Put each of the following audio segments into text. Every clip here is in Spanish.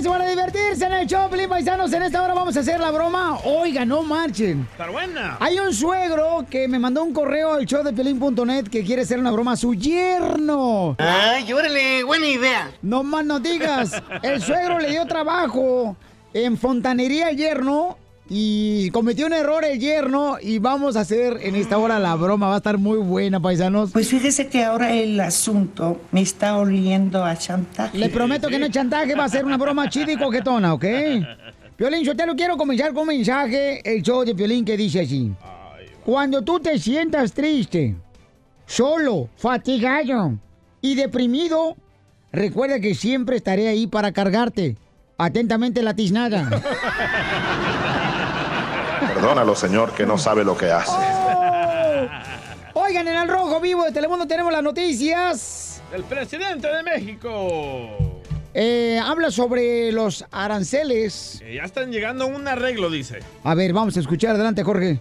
Prepárense para divertirse en el Choplin, paisanos. En esta hora vamos a hacer la broma. Oiga, no marchen. Está buena. Hay un suegro que me mandó un correo al show de Pelín.net que quiere hacer una broma a su yerno. Ay, órale, buena idea. No más no digas. El suegro le dio trabajo en fontanería al yerno y cometió un error el yerno y vamos a hacer en esta hora la broma. Va a estar muy buena, paisanos. Pues fíjese que ahora el asunto me está oliendo a chantaje. Le prometo que no es chantaje, va a ser una broma chida y coquetona, ¿ok? Piolín, yo te lo quiero comenzar con un mensaje, el show de Piolín que dice así. Cuando tú te sientas triste, solo, fatigado y deprimido, recuerda que siempre estaré ahí para cargarte. Atentamente la tiznada. Perdónalo, señor, que no sabe lo que hace. Oigan, en el Rojo Vivo de Telemundo tenemos las noticias. El presidente de México. Eh, habla sobre los aranceles. Eh, ya están llegando a un arreglo, dice. A ver, vamos a escuchar. Adelante, Jorge.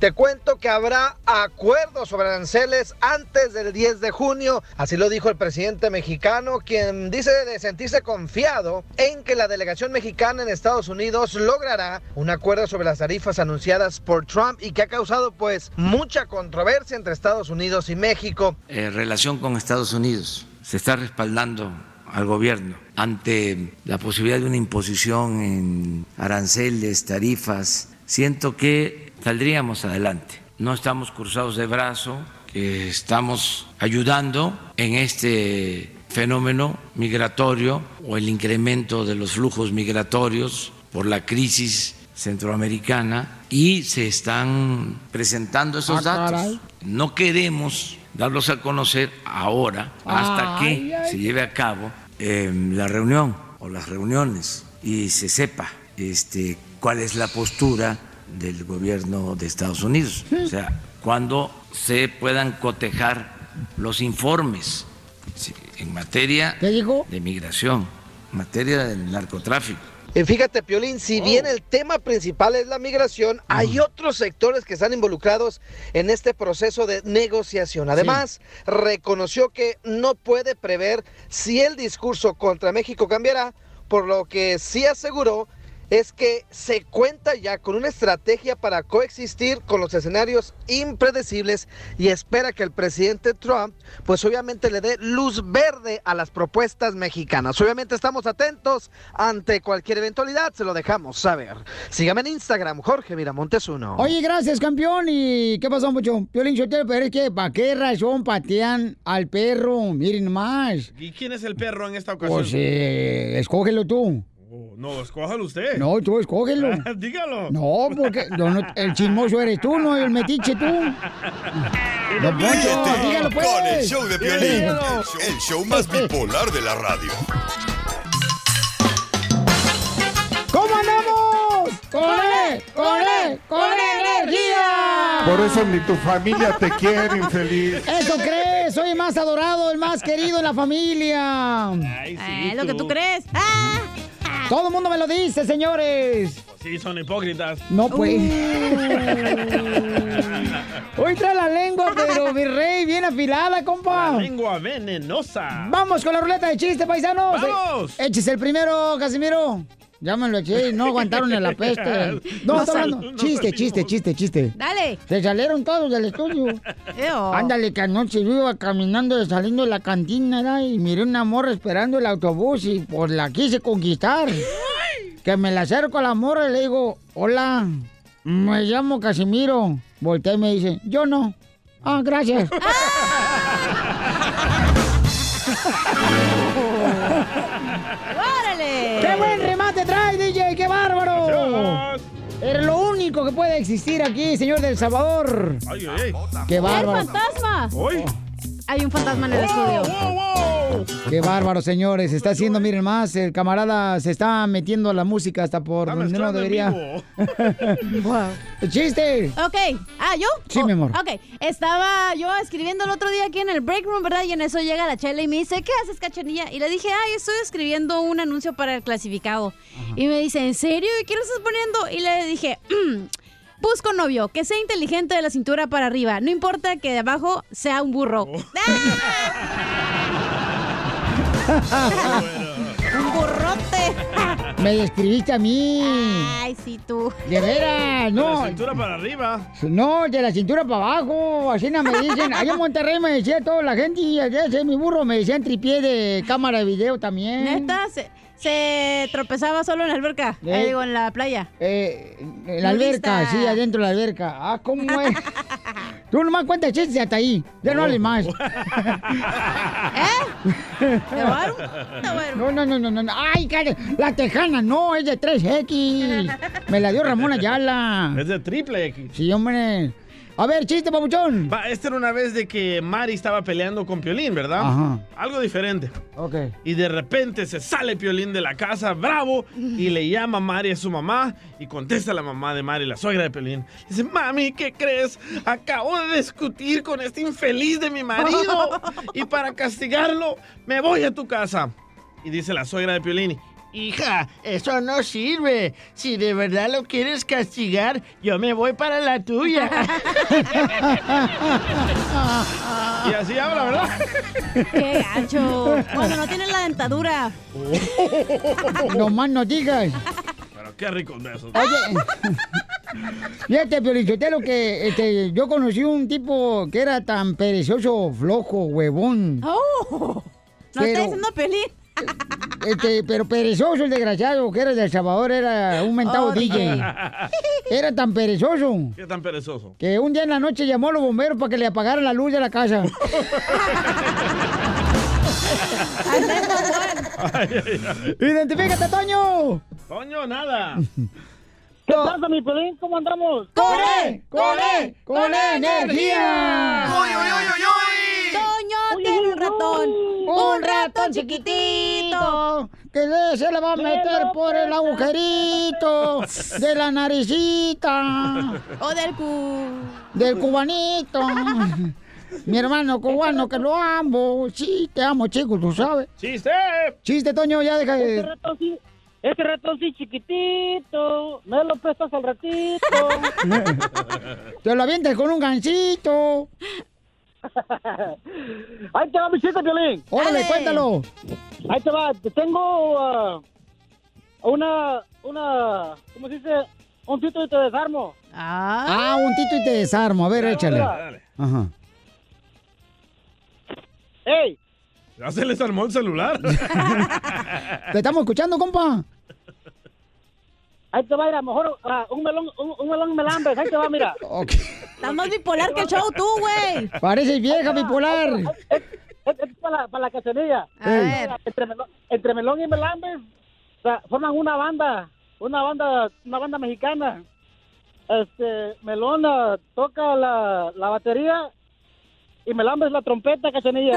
Te cuento que habrá acuerdos sobre aranceles antes del 10 de junio, así lo dijo el presidente mexicano, quien dice de sentirse confiado en que la delegación mexicana en Estados Unidos logrará un acuerdo sobre las tarifas anunciadas por Trump y que ha causado pues mucha controversia entre Estados Unidos y México. En relación con Estados Unidos, se está respaldando al gobierno ante la posibilidad de una imposición en aranceles, tarifas. Siento que saldríamos adelante. No estamos cruzados de brazo, estamos ayudando en este fenómeno migratorio o el incremento de los flujos migratorios por la crisis centroamericana y se están presentando esos Ah, datos. No queremos darlos a conocer ahora hasta que se lleve a cabo eh, la reunión o las reuniones y se sepa este, cuál es la postura del gobierno de Estados Unidos. O sea, cuando se puedan cotejar los informes en materia de migración, en materia del narcotráfico. Y fíjate, Piolín, si bien el tema principal es la migración, hay otros sectores que están involucrados en este proceso de negociación. Además, reconoció que no puede prever si el discurso contra México cambiará, por lo que sí aseguró es que se cuenta ya con una estrategia para coexistir con los escenarios impredecibles y espera que el presidente Trump pues obviamente le dé luz verde a las propuestas mexicanas. Obviamente estamos atentos ante cualquier eventualidad, se lo dejamos saber. Sígame en Instagram, Jorge Miramontes uno. Oye, gracias, campeón. ¿Y qué pasó, mucho? Piolín Sotelo, pero es que, ¿para qué razón patean al perro? Miren más. ¿Y quién es el perro en esta ocasión? Pues, eh, escógelo tú. Oh, no, escójalo usted. No, tú escógelo. Dígalo. No, porque no, no, el chismoso eres tú, no el metiche tú. Don Poncho, dígalo pues. con el show de Piolín, Dígalo. el show, el show más bipolar de la radio. ¿Cómo andamos? ¡Con él! ¡Con él! ¡Con energía! Por eso ni tu familia te quiere, infeliz. ¿Eso crees? Soy el más adorado, el más querido en la familia. sí, Es lo que tú tú. crees. ¡Ah! Todo el mundo me lo dice, señores. Sí, son hipócritas. No, pues. Hoy trae la lengua, pero mi rey, bien afilada, compa. Lengua venenosa. Vamos con la ruleta de chiste, paisanos. ¡Vamos! Échese el primero, Casimiro. Ya me lo eché y no aguantaron en la peste. No, No está hablando. Chiste, chiste, chiste, chiste. Dale. Se salieron todos del estudio. Eo. Ándale, que anoche yo iba caminando saliendo de la cantina ¿verdad? y miré una morra esperando el autobús y pues la quise conquistar. Que me la acerco a la morra y le digo, hola, me llamo Casimiro. Voltea y me dice, yo no. Ah, gracias. ¡Órale! ¡Qué buen Era lo único que puede existir aquí, señor del Salvador. Ay, ay, ay. ¡Qué ¡El bárbaro! fantasma! Hoy. Hay un fantasma en el estudio. Qué bárbaro, señores. Se está haciendo, miren más, el camarada se está metiendo la música hasta por donde no debería. ¡Chiste! Ok. Ah, ¿yo? Sí, mi amor. Ok. Estaba yo escribiendo el otro día aquí en el break room, ¿verdad? Y en eso llega la chela y me dice, ¿qué haces, cachanilla? Y le dije, ay, estoy escribiendo un anuncio para el clasificado. Y me dice, ¿en serio? ¿Y qué lo estás poniendo? Y le dije, "Mm, busco novio, que sea inteligente de la cintura para arriba. No importa que de abajo sea un burro. ¡Un burrote! Me describiste a mí. Ay, sí, tú. De veras, De no. la cintura para arriba. No, de la cintura para abajo. Así no me dicen. Allá en Monterrey me decía toda la gente y allá ese mi burro me decían tripié de cámara de video también. Neta, se, se tropezaba solo en la alberca. Eh. Ahí digo, en la playa. Eh, en la alberca, sí, adentro de la alberca. Ah, ¿cómo es? Tú nomás cuentas chistes hasta ahí. Ya no hables más. No, no, no, no, no. no. Ay, cállate. La tejana, no, es de 3X. Me la dio Ramón Ayala. Es de triple X. Sí, hombre. A ver, chiste, papuchón. Va, esta era una vez de que Mari estaba peleando con Piolín, ¿verdad? Ajá. Algo diferente. Ok. Y de repente se sale Piolín de la casa, bravo, y le llama a Mari a su mamá, y contesta la mamá de Mari, la suegra de Piolín. Dice, mami, ¿qué crees? Acabo de discutir con este infeliz de mi marido, y para castigarlo, me voy a tu casa. Y dice la suegra de Piolín, Hija, eso no sirve. Si de verdad lo quieres castigar, yo me voy para la tuya. y así habla, ¿verdad? ¡Qué gacho! Cuando no tienes la dentadura. No más no digas. Pero qué ricos besos. Oye, fíjate, Piolichotelo, que este, yo conocí un tipo que era tan perezoso, flojo, huevón. ¡Oh! No Pero- está diciendo Pelín. Este, pero perezoso el desgraciado, que era de El Salvador, era un mentado Oh, DJ. Era tan perezoso ¿Qué tan perezoso? que un día en la noche llamó a los bomberos para que le apagaran la luz de la casa. ¡Identifícate, Toño! Toño, nada. ¿Qué pasa, mi pelín? ¿Cómo andamos? ¡Con él! ¡Con él! ¡Con energía! Un ratón. Un ratón chiquitito que le- se le va a meter por el agujerito de la naricita. O del cu... Del cubanito. Mi hermano cubano que lo amo. Sí, te amo, chico, tú sabes. ¡Chiste! Chiste, Toño, ya deja Ese de... ratón sí, ese ratón sí chiquitito, me lo prestas al ratito. Te lo avientas con un gancito. Ahí te va mi chiste, Piolín. Órale, cuéntalo. Ahí te va, te tengo ah, una, una, ¿cómo se dice? Un tito y te desarmo. Ah, un tito y te desarmo. A ver, échale. dale. Ajá. ¡Ey! Ya se les armó el celular. ¿Te estamos escuchando, compa? Ahí te va a ir a lo mejor ah, un melón, un, un melón melambes, ahí te va, mira. Estás más bipolar que el show tú, güey. Pareces vieja bipolar. Es, es para la, para la cacería. A ver. Entre, melón, entre melón y melambes o sea, forman una banda, una banda, una banda mexicana. Este, Melón ah, toca la, la batería y Melambes la trompeta, cachanilla.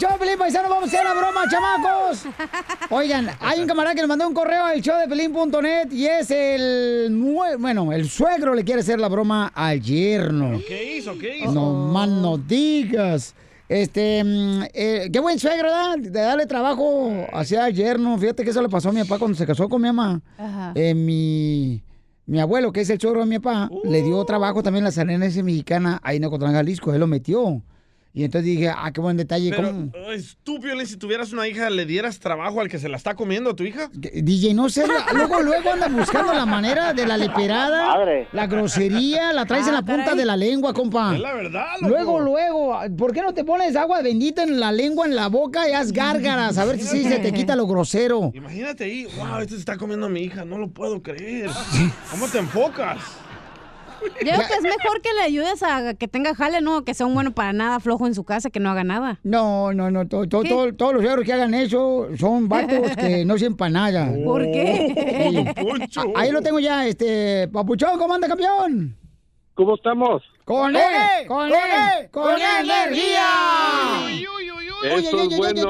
Show, Pelín Paisano. Vamos a hacer la broma, chamacos. Oigan, hay un camarada que le mandó un correo al show de Pelín.net y es el. Bueno, el suegro le quiere hacer la broma al yerno. ¿Qué hizo? ¿Qué hizo? No más no digas. Este, mm, eh, qué buen suegro, ¿verdad? De darle trabajo hacia el yerno. Fíjate que eso le pasó a mi papá cuando se casó con mi mamá. Ajá. Eh, mi, mi abuelo, que es el suegro de mi papá, le dio trabajo también a la salenense mexicana ahí en Ocotlán, Jalisco. Él lo metió. Y entonces dije, ah, qué buen detalle. Pero, ¿cómo? Piolín, si tuvieras una hija, ¿le dieras trabajo al que se la está comiendo a tu hija? DJ, no sé, luego, luego anda buscando la manera de la leperada, la grosería, la traes en la punta de la lengua, compa. Es la verdad, loco. Luego, luego, ¿por qué no te pones agua bendita en la lengua, en la boca y haz gárgaras? A ver si se te quita lo grosero. Imagínate ahí, wow, este se está comiendo a mi hija, no lo puedo creer. ¿Cómo te enfocas? Yo creo que es mejor que le ayudes a que tenga jale, no que sea un bueno para nada, flojo en su casa, que no haga nada. No, no, no, to- to- todos los suegros que hagan eso son vatos que no sirven para nada. ¿Por qué? Sí. Ah, Ahí lo tengo ya, este, Papuchón, ¿cómo anda, campeón? ¿Cómo estamos? ¡Con él! ¡Con él! ¡Con energía! Eso es bueno,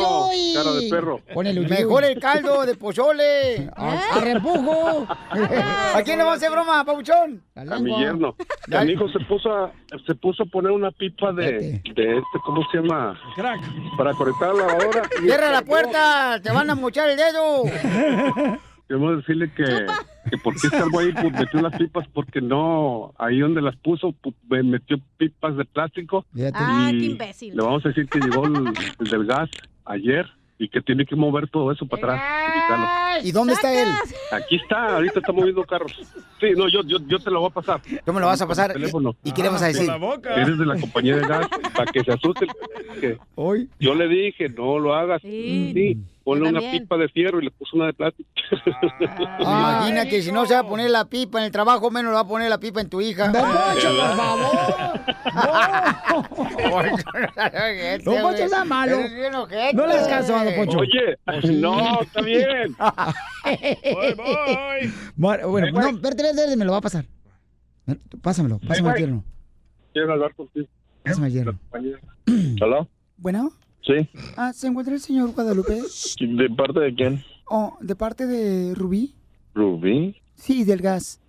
cara de perro. El Mejor el caldo de pozole. A, a repujo. ¿A quién le vamos a hacer broma, Papuchón? A mi yerno. A mi hijo se puso a, se puso a poner una pipa de, de este, ¿cómo se llama? Crack. Para conectar la lavadora. Cierra la puerta, te van a mochar el dedo. Queremos decirle que, que por qué salgo ahí, pues metió las pipas, porque no, ahí donde las puso, pu- me metió pipas de plástico. Ah, y qué imbécil. Le vamos a decir que llegó el, el del gas ayer y que tiene que mover todo eso para atrás y. ¿Y dónde está él? Aquí está, ahorita está moviendo carros. Sí, no, yo, yo, yo te lo voy a pasar. ¿Cómo me lo vas a pasar? Teléfono. ¿Y qué le vas a decir? Eres de la compañía de gas, para que se asuste. que Hoy. Yo le dije, no lo hagas. Sí, ponle yo una también. pipa de fierro y le puso una de plástico. Imagínate, si no se va a poner la pipa en el trabajo, menos va a poner la pipa en tu hija. ¡Don Poncho, por favor! Don Poncho está malo. No le hagas caso a Don Poncho. Oye, no, está bien. Voy, voy. Mar- Bueno, no, espérate, me lo va a pasar. Pásamelo, pásame al tierno. Quiero hablar contigo. Pásame al tierno. ¿Hola? Bueno, Sí. ah, ¿se encuentra el señor Guadalupe? ¿De parte de quién? Oh, de parte de Rubí. ¿Rubí? Sí, del gas.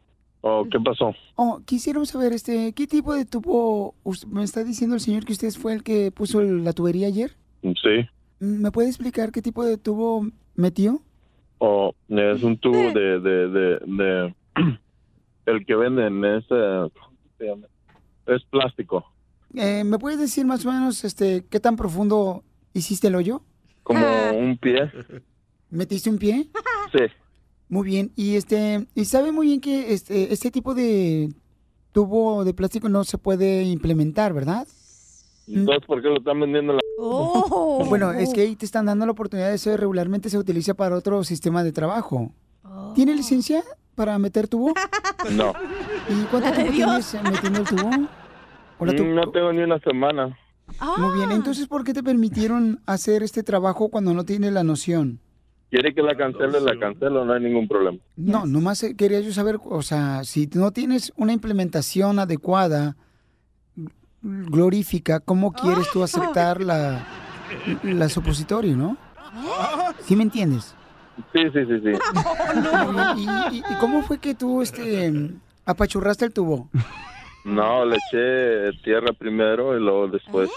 ¿O qué pasó? Oh, quisiéramos saber, este, ¿qué tipo de tubo us- me está diciendo el señor que usted fue el que puso la tubería ayer? Sí. ¿Me puede explicar qué tipo de tubo metió? O es un tubo de, de, de, de el que venden es, eh. Es plástico, Eh, ¿Me puedes decir más o menos, este, qué tan profundo hiciste el hoyo? como un pie. ¿Metiste un pie? Sí. Muy bien. Y este, y sabe muy bien que este, este tipo de tubo de plástico no se puede implementar, ¿verdad? Entonces, ¿por qué lo están vendiendo en la... Oh. Bueno, es que ahí te están dando la oportunidad de eso regularmente se utiliza para otro sistema de trabajo. ¿Tiene licencia para meter tubo? No. ¿Y cuánto tiempo tienes metiendo el tubo? Hola, tú- No tengo ni una semana. Muy bien, entonces ¿por qué te permitieron hacer este trabajo cuando no tienes la noción? ¿Quiere que la cancele? La cancelo, no hay ningún problema. No, nomás eh, quería yo saber, o sea, si no tienes una implementación adecuada, glorífica, ¿cómo quieres tú aceptar la, la supositorio, no? ¿Sí me entiendes? Sí, sí, sí, sí. ¿Y, y- y cómo fue que tú este, apachurraste el tubo? No, le eché tierra primero y luego después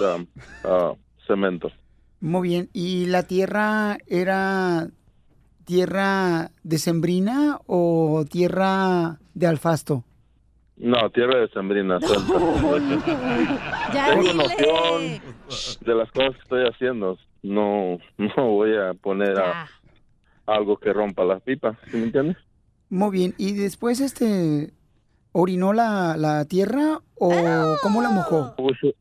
cemento. Muy bien, ¿y la tierra era tierra decembrina o tierra de alfasto? No, tierra de sembrina. Ya Tengo dile. noción de las cosas que estoy haciendo. No, no voy a poner a- algo que rompa las pipas, ¿sí me entiendes? Muy bien, ¿y después este orinó la, la tierra o cómo la mojó? Puse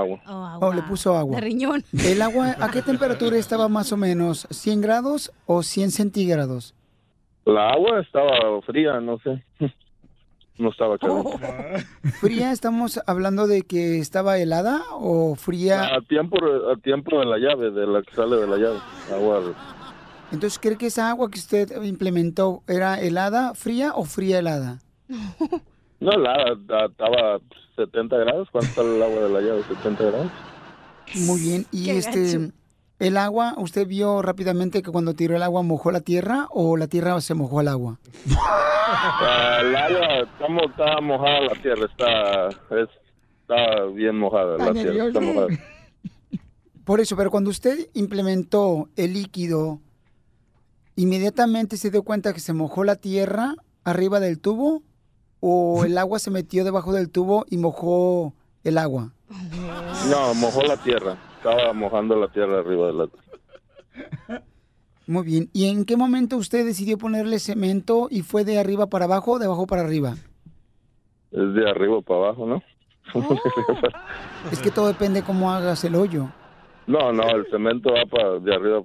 agua, agua. Oh, le puso agua. De riñón. ¿El agua a qué temperatura estaba más o menos? ¿100 grados o 100 centígrados? La agua estaba fría, no sé. No estaba caliente. ¿Fría estamos hablando de que estaba helada o fría? A tiempo, a tiempo de la llave, de la que sale de la llave. Agua Entonces, ¿cree que esa agua que usted implementó era helada, fría o fría helada? No, la, la- estaba 70 grados. ¿Cuánto está el agua de la llave? 70 grados. Muy bien. ¿Y Qué este gacho. el agua, usted vio rápidamente que cuando tiró el agua mojó la tierra o la tierra se mojó al agua? Ah, el agua está, mo- está mojada la tierra, está, es- está bien mojada la tierra. Está mojada. Por eso, pero cuando usted implementó el líquido, ¿inmediatamente se dio cuenta que se mojó la tierra arriba del tubo? ¿O el agua se metió debajo del tubo y mojó el agua? No, mojó la tierra. Estaba mojando la tierra arriba de la... Muy bien. ¿Y en qué momento usted decidió ponerle cemento y fue de arriba para abajo o de abajo para arriba? Es de arriba para abajo, ¿no? Es que todo depende cómo hagas el hoyo. no, no, el cemento va para de arriba.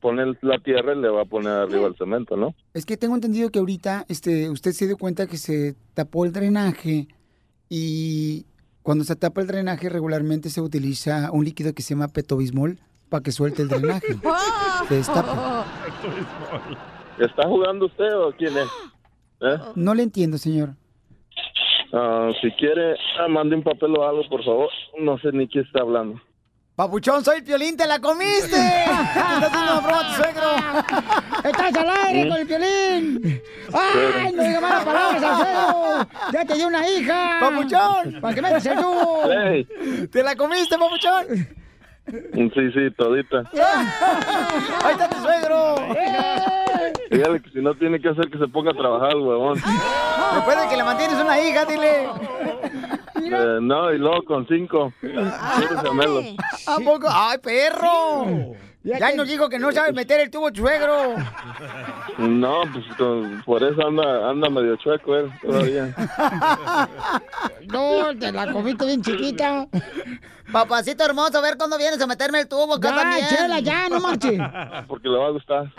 Pone la tierra y le va a poner arriba el cemento, ¿no? Es que tengo entendido que ahorita este, usted se dio cuenta que se tapó el drenaje y cuando se tapa el drenaje regularmente se utiliza un líquido que se llama petobismol para que suelte el drenaje. Se destapa. ¿Está jugando usted o quién es? ¿Eh? No le entiendo, señor. Ah, si quiere, ah, mande un papel o algo, por favor. No sé ni quién está hablando. Papuchón, soy Piolín, te la comiste. Te estás haciendo una broma a tu suegro. Estás al aire con el Piolín. ¡Ay, no digas malas palabras, Alfredo! ¡Ya te dio una hija! ¡Papuchón! ¿Para qué metes el tubo? Hey. ¿Te la comiste, papuchón? Sí, sí, todita. ¡Ahí está tu suegro! Dígale que si no tiene que hacer que se ponga a trabajar, huevón. Después de que le mantienes una hija, dile. Eh, no, y luego con cinco. Gemelos. ¿A poco? ¡Ay, perro! Ya nos dijo que no sabe meter el tubo tu suegro. No, pues con- por eso anda, anda medio chueco él todavía. No, te la comiste bien chiquita. Papacito hermoso, a ver cuándo vienes a meterme el tubo Ya, también. chela, ya, no marche. Porque le va a gustar.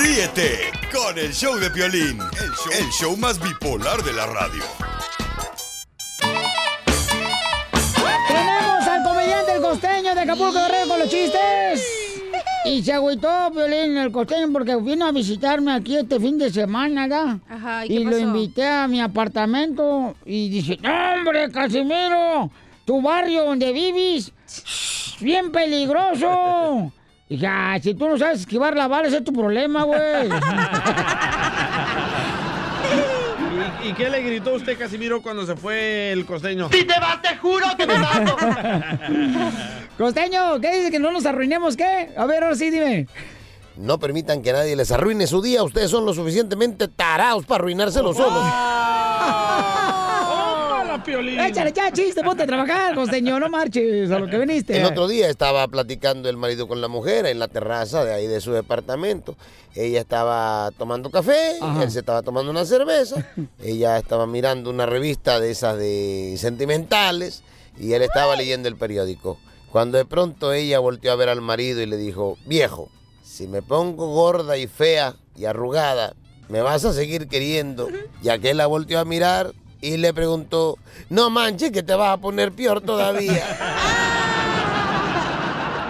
Ríete con el show de Piolín, el show, el show más bipolar de la radio. Costeño de Acapulco Guerrero con los chistes. Y se agüitó Violín el costeño porque vino a visitarme aquí este fin de semana, ¿verdad? Ajá, ¿y y qué lo pasó? invité a mi apartamento y dice, hombre, Casimiro, tu barrio donde vives, bien peligroso. Y dije, "Ah, si tú no sabes esquivar la bala, ese es tu problema, güey. ¿Y, y qué le gritó usted, Casimiro, cuando se fue el costeño? Si te vas, te juro que me mato. Costeño, ¿qué dice que no nos arruinemos qué? A ver, ahora sí, dime. No permitan que nadie les arruine su día. Ustedes son lo suficientemente tarados para arruinárselo solos. ¡Hola, Piolín! Échale ya, chiste, ponte a trabajar, costeño, no marches a lo que viniste. El otro día estaba platicando el marido con la mujer en la terraza de ahí de su departamento. Ella estaba tomando café, Ajá. él se estaba tomando una cerveza, ella estaba mirando una revista de esas de sentimentales y él estaba leyendo el periódico. Cuando de pronto ella volteó a ver al marido y le dijo, viejo, si me pongo gorda y fea y arrugada, ¿me vas a seguir queriendo? Y aquel la volteó a mirar y le preguntó, no manches que te vas a poner peor todavía.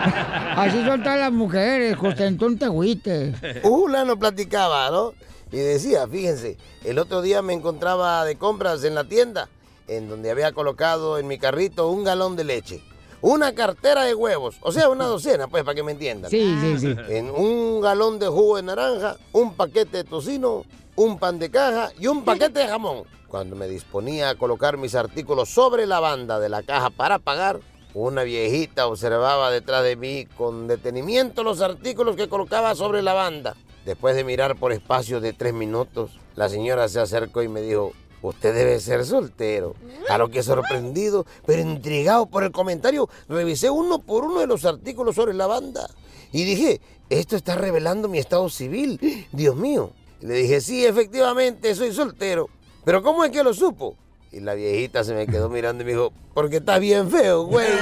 Así son todas las mujeres, no te agüites. Una no platicaba, ¿no? Y decía, fíjense, el otro día me encontraba de compras en la tienda, en donde había colocado en mi carrito un galón de leche, una cartera de huevos, o sea, una docena, pues, para que me entiendan. Sí, sí, sí. En un galón de jugo de naranja, un paquete de tocino, un pan de caja y un paquete de jamón. Cuando me disponía a colocar mis artículos sobre la banda de la caja para pagar, una viejita observaba detrás de mí con detenimiento los artículos que colocaba sobre la banda. Después de mirar por espacio de tres minutos, la señora se acercó y me dijo, usted debe ser soltero. A lo que sorprendido, pero intrigado por el comentario, revisé uno por uno de los artículos sobre la banda. Y dije, esto está revelando mi estado civil. Dios mío. Y le dije, sí, efectivamente, soy soltero. Pero ¿cómo es que lo supo? Y la viejita se me quedó mirando y me dijo, porque estás bien feo, güey.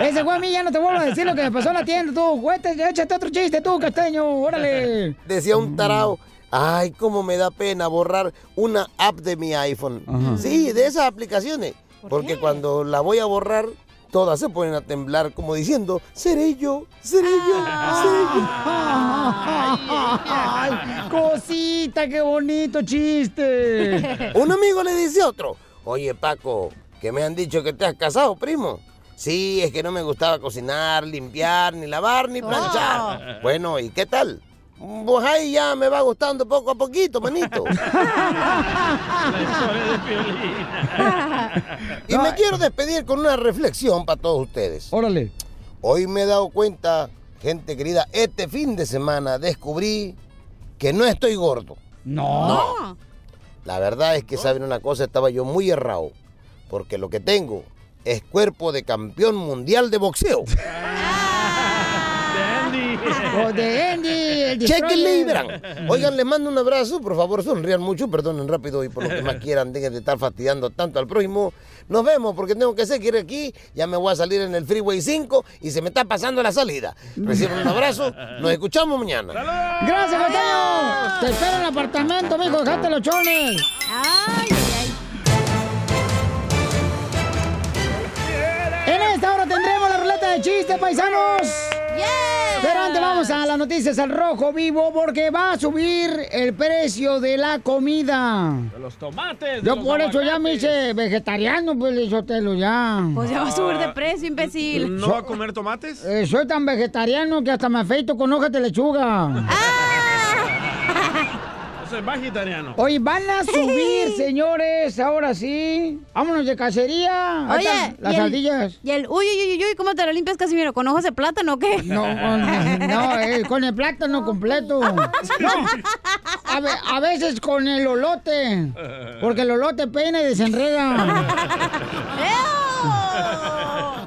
Ese güey a mí ya no te vuelvo a decir lo que me pasó en la tienda, tú. Güey, te- échate otro chiste, tú, casteño, órale. Decía un tarao, ay, cómo me da pena borrar una app de mi iPhone. Sí, de esas aplicaciones. Porque cuando la voy a borrar, todas se ponen a temblar como diciendo, seré yo, seré yo, seré yo. Ay, cosita, qué bonito chiste. Un amigo le dice a otro, oye Paco, que me han dicho que te has casado, primo. Sí, es que no me gustaba cocinar, limpiar, ni lavar, ni planchar. Bueno, ¿y qué tal? Pues ahí ya me va gustando poco a poquito, manito. Y me quiero despedir con una reflexión para todos ustedes. Órale. Hoy me he dado cuenta, gente querida, este fin de semana descubrí que no estoy gordo. No. La verdad es que, ¿saben una cosa? Estaba yo muy errado. Porque lo que tengo es cuerpo de campeón mundial de boxeo. O de Andy, el Cheque destroyer. libran. Oigan, les mando un abrazo. Por favor, sonrían mucho. Perdonen rápido y por lo que más quieran, dejen de estar fastidiando tanto al prójimo. Nos vemos porque tengo que seguir aquí. Ya me voy a salir en el Freeway 5 y se me está pasando la salida. Reciban un abrazo. Nos escuchamos mañana. ¡Gracias, Costeño! Te espero en el apartamento, mijo, dejate los chones. Ay, En esta hora tendremos la ruleta de chistes, paisanos. Pero antes vamos a las noticias al rojo vivo porque va a subir el precio de la comida. De los tomates. de Yo los por eso ya me hice vegetariano, pues Lizotelo, ya. Pues ya va a subir de precio, imbécil. ¿No va a comer tomates? Eh, soy tan vegetariano que hasta me afeito con hojas de lechuga. Yo soy vegetariano. Oye, van a subir, señores, ahora sí. Vámonos de cacería. Ahí Oye, están las y el- sardillas. Y el uy, uy, uy, uy, ¿cómo te lo limpias, Casimiro? ¿Con ojos de plátano o qué? No, con, no, eh, con el plátano completo. No, a, ve- a veces con el olote. Porque el olote peina y desenreda.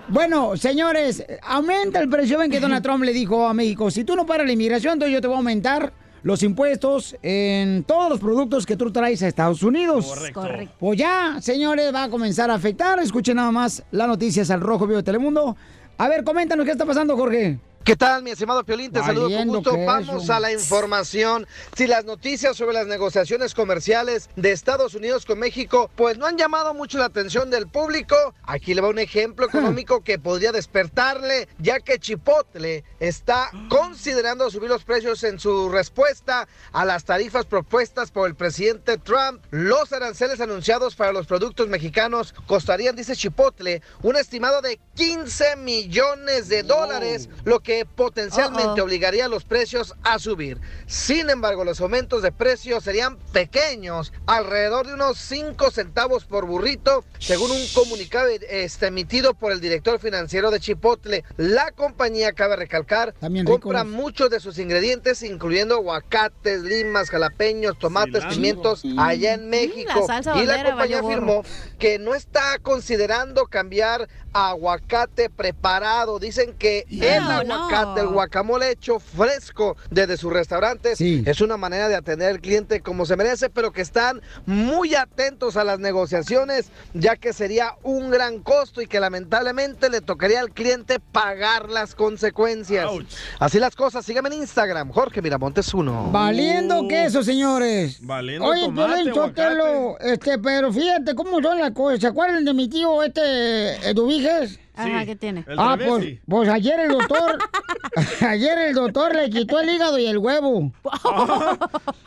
Bueno, señores, aumenta el precio. Ven que Donald Trump le dijo a México, si tú no paras la inmigración, entonces yo te voy a aumentar los impuestos en todos los productos que tú traes a Estados Unidos. Correcto. Correcto. Pues ya, señores, va a comenzar a afectar. Escuchen nada más las noticias al Rojo Vivo de Telemundo. A ver, coméntanos qué está pasando, Jorge. ¿Qué tal, mi estimado Piolín? Te saludo con gusto. Vamos a la información. Si las noticias sobre las negociaciones comerciales de Estados Unidos con México, pues no han llamado mucho la atención del público, aquí le va un ejemplo económico que podría despertarle, ya que Chipotle está considerando subir los precios en su respuesta a las tarifas propuestas por el presidente Trump. Los aranceles anunciados para los productos mexicanos costarían, dice Chipotle, un estimado de 15 millones de dólares, lo que potencialmente obligaría a los precios a subir. Sin embargo, los aumentos de precios serían pequeños, alrededor de unos 5 centavos por burrito, según un comunicado este, emitido por el director financiero de Chipotle. La compañía, cabe recalcar, También compra ricos. muchos de sus ingredientes, incluyendo aguacates, limas, jalapeños, tomates, Cilantro. pimientos, allá en México. la salsa y la compañía afirmó que no está considerando cambiar a aguacate preparado. Dicen que el No, aguacate, el guacamole hecho fresco desde sus restaurantes Sí. es una manera de atender al cliente como se merece, pero que están muy atentos a las negociaciones, ya que sería un gran costo y que lamentablemente le tocaría al cliente pagar las consecuencias. Ouch. Así las cosas, síganme en Instagram, Jorge Miramontes 1. Valiendo Uh. queso, señores. Valiendo Oye, tomate, Sotelo, este, pero fíjate cómo son las cosas. ¿Se acuerdan de mi tío, este, Eduviges? Ajá, ¿qué tiene? El Ah, pues, pues ayer el doctor, ayer el doctor le quitó el hígado y el huevo.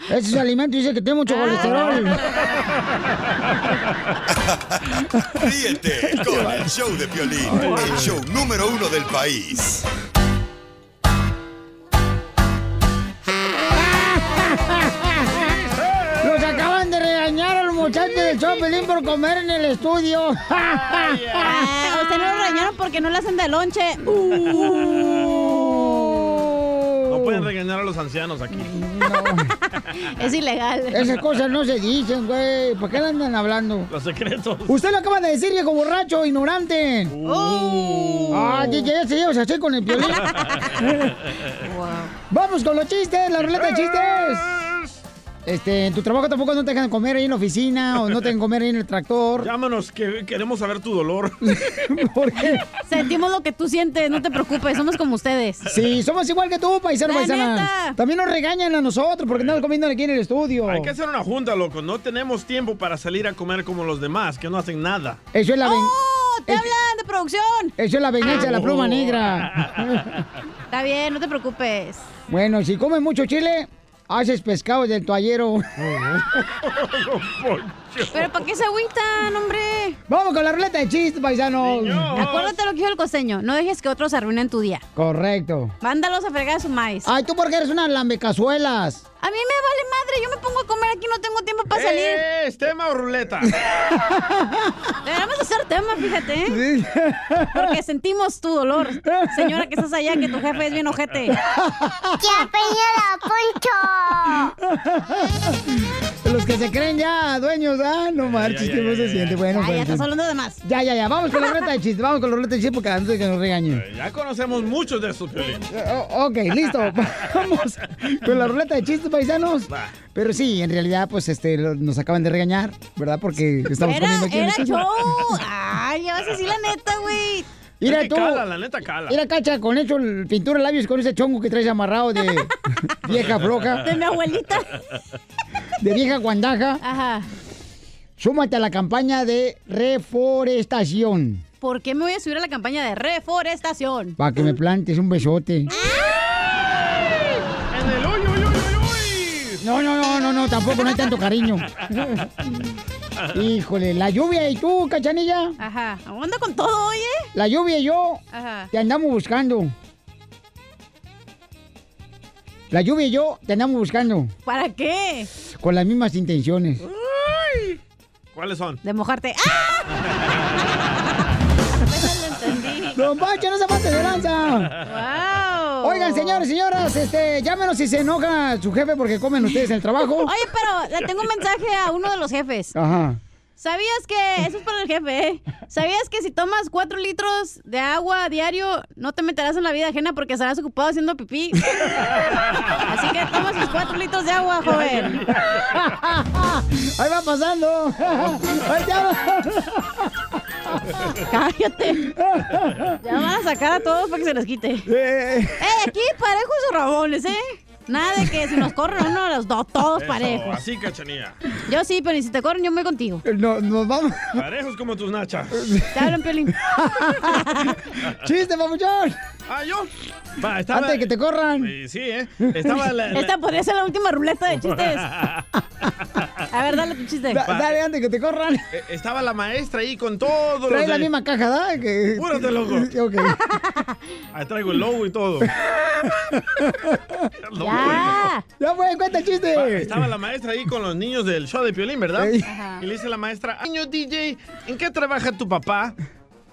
Ese alimento dice que tiene mucho colesterol. Ríete con el show de Piolín, el show número uno del país. Muchachos del Chopelín por comer en el estudio. Ah, usted no lo regañaron porque no le hacen de lonche. No pueden regañar a los ancianos aquí. Es ilegal. Esas cosas no se dicen, güey. ¿Por qué le andan hablando? Los secretos. Usted lo acaba de decir, viejo borracho, ignorante. Oh. Ah, DJ, ya se llevas así con el piolín. Vamos con los chistes, la ruleta de chistes. Este, en tu trabajo tampoco no te dejan comer ahí en la oficina o no te dejan comer ahí en el tractor. Llámanos, que queremos saber tu dolor. ¿Por qué? Sentimos lo que tú sientes, no te preocupes, somos como ustedes. Sí, somos igual que tú, paisano, La paisana. neta. También nos regañan a nosotros porque andamos comiendo aquí en el estudio. Hay que hacer una junta, loco. No tenemos tiempo para salir a comer como los demás, que no hacen nada. Eso es la ven- ¡Oh! ¡Te hablan de producción! Eso es la venganza de la pluma Oh. negra. Está bien, no te preocupes. bueno, si comes mucho chile, haces pescado del toallero. Pero ¿para qué se agüitan, hombre? Vamos con la ruleta de chistes, paisanos. Acuérdate lo que dijo el costeño. No dejes que otros arruinen tu día. Correcto. Mándalos a fregar a su maíz. Ay, tú porque eres una lambecazuelas. A mí me vale madre. Yo me pongo a comer aquí. No tengo tiempo para salir. ¿Es tema o ruleta? Deberíamos hacer tema, fíjate. ¿eh? Porque sentimos tu dolor. Señora que estás allá, que tu jefe es bien ojete. ¡Ya, Poncho! Los que se creen ya dueños, ah, no marches, ya, que no ya, se ya, siente. ya. Bueno, Ya, pues, ya estás hablando de más. Ya, ya, ya. Vamos con la ruleta de chistes. Vamos con la ruleta de chistes porque antes de que nos regañen. Ya conocemos muchos de estos, Piolín. Oh, ok, listo. Vamos con la ruleta de chistes, paisanos. Pero sí, en realidad, pues este, nos acaban de regañar, ¿verdad? Porque estamos Era, poniendo aquí era show. Ay, ya vas a decir la neta, güey. Mira tú. cala, la neta cala. Mira, cacha, con eso, el pintura de labios, con ese chongo que traes amarrado de vieja floja, De mi abuelita. de vieja guandaja. Ajá. Súmate a la campaña de reforestación. ¿Por qué me voy a subir a la campaña de reforestación? Para que me plantes un besote. En el uy, uy, uy, uy, uy. No, no, no, no, no, tampoco no hay tanto cariño. Híjole, la lluvia y tú, cachanilla. Ajá. Anda con todo, oye. La lluvia y yo Ajá. te andamos buscando. La lluvia y yo te andamos buscando. ¿Para qué? Con las mismas intenciones. ¿Cuáles son? De mojarte. ¡Ah! Apenas lo entendí. Don Pancho, no se pase de lanza. ¡Wow! Oigan, señores, señoras, este, llámenos si se enoja su jefe porque comen ustedes en el trabajo. Oye, pero le tengo un mensaje a uno de los jefes. Ajá. ¿Sabías que, eso es para el jefe, ¿eh? ¿Sabías que si tomas cuatro litros de agua a diario, no te meterás en la vida ajena porque estarás ocupado haciendo pipí? Así que toma sus cuatro litros de agua, joven. Ahí va pasando. Ahí te. Cállate. Ya van a sacar a todos para que se les quite. Eh, ¡Eh, aquí parejos o rabones, eh! Nada de que si nos corren uno, los dos, todos Eso, parejos. así, cachanilla. Yo sí, pero si te corren, yo me voy contigo. no, nos vamos. Parejos como tus nachas. Te hablan, Piolín. ¡Chiste, papuchón! Ah, yo. Va, estaba... Antes de que te corran. Sí, sí, ¿eh? Estaba la... la- Esta podría ser la última ruleta de chistes. A ver, dale tu chiste. Da- dale, antes de que te corran. eh, Estaba la maestra ahí con todo. Trae los la de- misma caja, ¿da? Que... Púrate, loco. Ok. Ahí traigo el logo y todo. Ya. Ya fue, cuenta el Va, chiste. Estaba la maestra ahí con los niños del show de Piolín, ¿verdad? Ey. Y le dice la maestra, niño DJ, ¿en qué trabaja tu papá?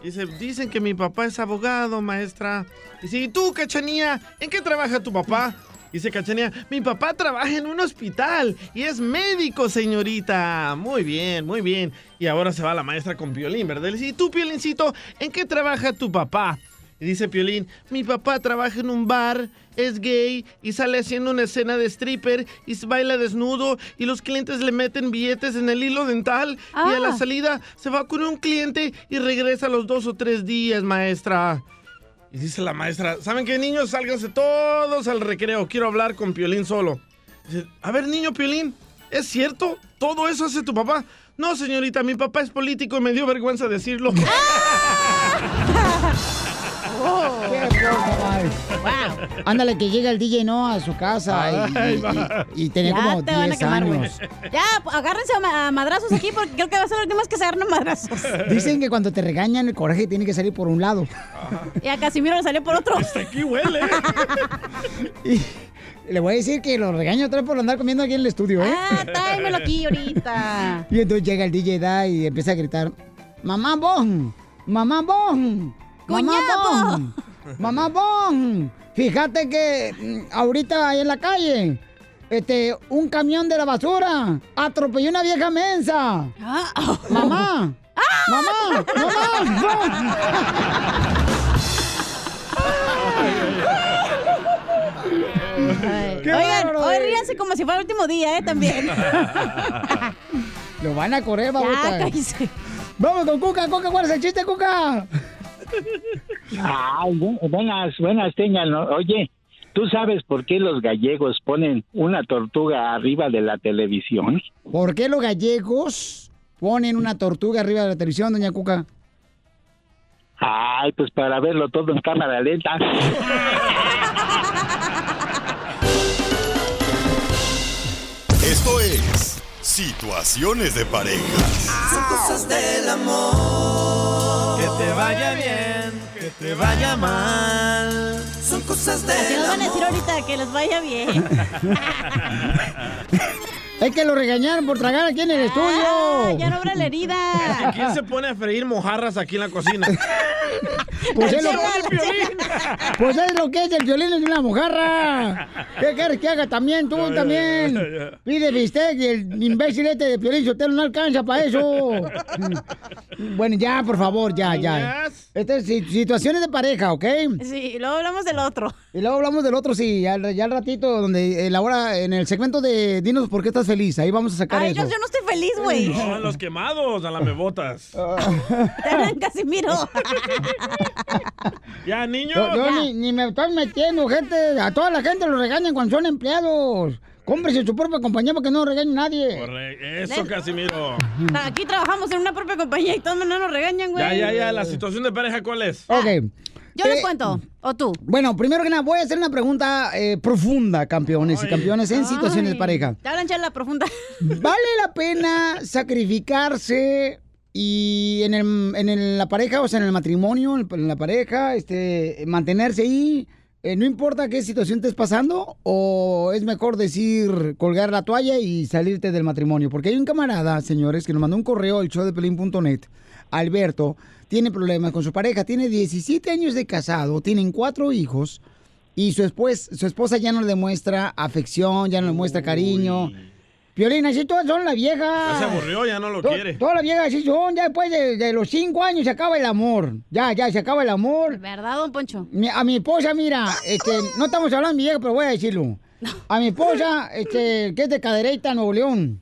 Dice, dicen que mi papá es abogado, maestra. Dice, ¿y tú, Cachanía, en qué trabaja tu papá? Dice Cachanía, mi papá trabaja en un hospital y es médico, señorita. Muy bien, muy bien. Y ahora se va la maestra con Piolín, ¿verdad? Dice, ¿y tú, Piolincito, en qué trabaja tu papá? Y dice Piolín, mi papá trabaja en un bar, es gay y sale haciendo una escena de stripper y se baila desnudo y los clientes le meten billetes en el hilo dental y a la Ah. salida se va con un cliente y regresa a los dos o tres días, maestra. Y dice la maestra, ¿saben qué, niños? Sálganse todos al recreo, quiero hablar con Piolín solo. Dice, a ver, niño Piolín, ¿es cierto? ¿Todo eso hace tu papá? No, señorita, mi papá es político y me dio vergüenza decirlo. madre. Ándale, que llega el DJ, ¿no? A su casa y- Ay, y, y, y tenía Ya como te van a 10 quemar, güey. años. Ya, agárrense a, ma- a madrazos aquí porque creo que va a ser la última vez que se agarren a madrazos. Dicen que cuando te regañan, el coraje tiene que salir por un lado. Y a Casimiro le salió por otro. Hasta aquí huele. Y le voy a decir que lo regaño otra vez por andar comiendo aquí en el estudio, ¿eh? Ah, tráemelo aquí ahorita. Y entonces llega el DJ da y empieza a gritar: ¡Mamá Bon! ¡Mamá Bon! ¡Mamá ¡Cuñado! Bon! ¡Mamá Bon! Fíjate que mm, ahorita ahí en la calle, este, un camión de la basura atropelló una vieja mensa. Ah, ¡Mamá! ¡Mamá! ¡Mamá! Ay. ¡Qué Oigan, bárbaro, hoy eh! ríanse como si fuera el último día, ¿eh? También. Lo van a correr, babota. Vamos con Cuca, Cuca, ¿cuál es el chiste, Cuca? Ay, bu- buenas, buenas tengan. Oye, ¿tú sabes por qué los gallegos ponen una tortuga arriba de la televisión? ¿Por qué los gallegos ponen una tortuga arriba de la televisión, doña Cuca? Ay, pues para verlo todo en cámara lenta. Esto es Situaciones de Parejas. Son cosas del amor. Que te vaya bien, que te vaya mal. Son cosas Así del nos van a decir ahorita que les vaya bien. Es que lo regañaron por tragar aquí en el Ah, estudio. ya no habrá la herida. ¿Quién se pone a freír mojarras aquí en la cocina? Pues es, lo, Piolín. pues es lo que es el violín es una mojarra. ¿Qué quieres que haga también? Tú también. Pide bistec y el imbécil este de Piolín Sotelo no alcanza para eso. bueno, ya, por favor, ya, ya. Estas si- situaciones de pareja, ¿ok? Sí, y luego hablamos del otro. Y luego hablamos del otro, sí, ya, al- ya al ratito, donde en la hora, en el segmento de Dinos por qué estás feliz. Ahí vamos a sacar Ay, eso. yo, yo no estoy feliz, güey. No, a los quemados, a la me botas. Casimiro. ya, niños. Yo, yo ni, ni me estoy metiendo, gente. A toda la gente lo regañan cuando son empleados. Cómprese su propia compañía para que no regañe nadie. Corre- Eso, Casimiro. Aquí trabajamos en una propia compañía y todos no nos regañan, güey. Ya, ya, ya. La situación de pareja, ¿cuál es? Ok. Yo les cuento. ¿O tú? Bueno, primero que nada, voy a hacer una pregunta eh, profunda, campeones y campeones en situaciones de pareja. Te hablan la profunda. ¿Vale la pena sacrificarse y en, el, en el- la pareja, o sea, en el matrimonio, en, en la pareja, este, mantenerse ahí? Eh, no importa qué situación estés pasando, o es mejor decir colgar la toalla y salirte del matrimonio. Porque hay un camarada, señores, que nos mandó un correo al show de Alberto, tiene problemas con su pareja, tiene 17 años de casado, tienen cuatro hijos, y su, esposa, su esposa ya no le demuestra afección, ya no le muestra cariño. Violina, así todas son las viejas. Ya se aburrió, ya no lo To- quiere. Todas las viejas así son, ya después de, de los cinco años se acaba el amor. Ya, ya, se acaba el amor. ¿Verdad, don Poncho? Mi- a mi esposa, mira, este, no estamos hablando de mi vieja, pero voy a decirlo. A mi esposa, este, que es de Cadereyta, Nuevo León.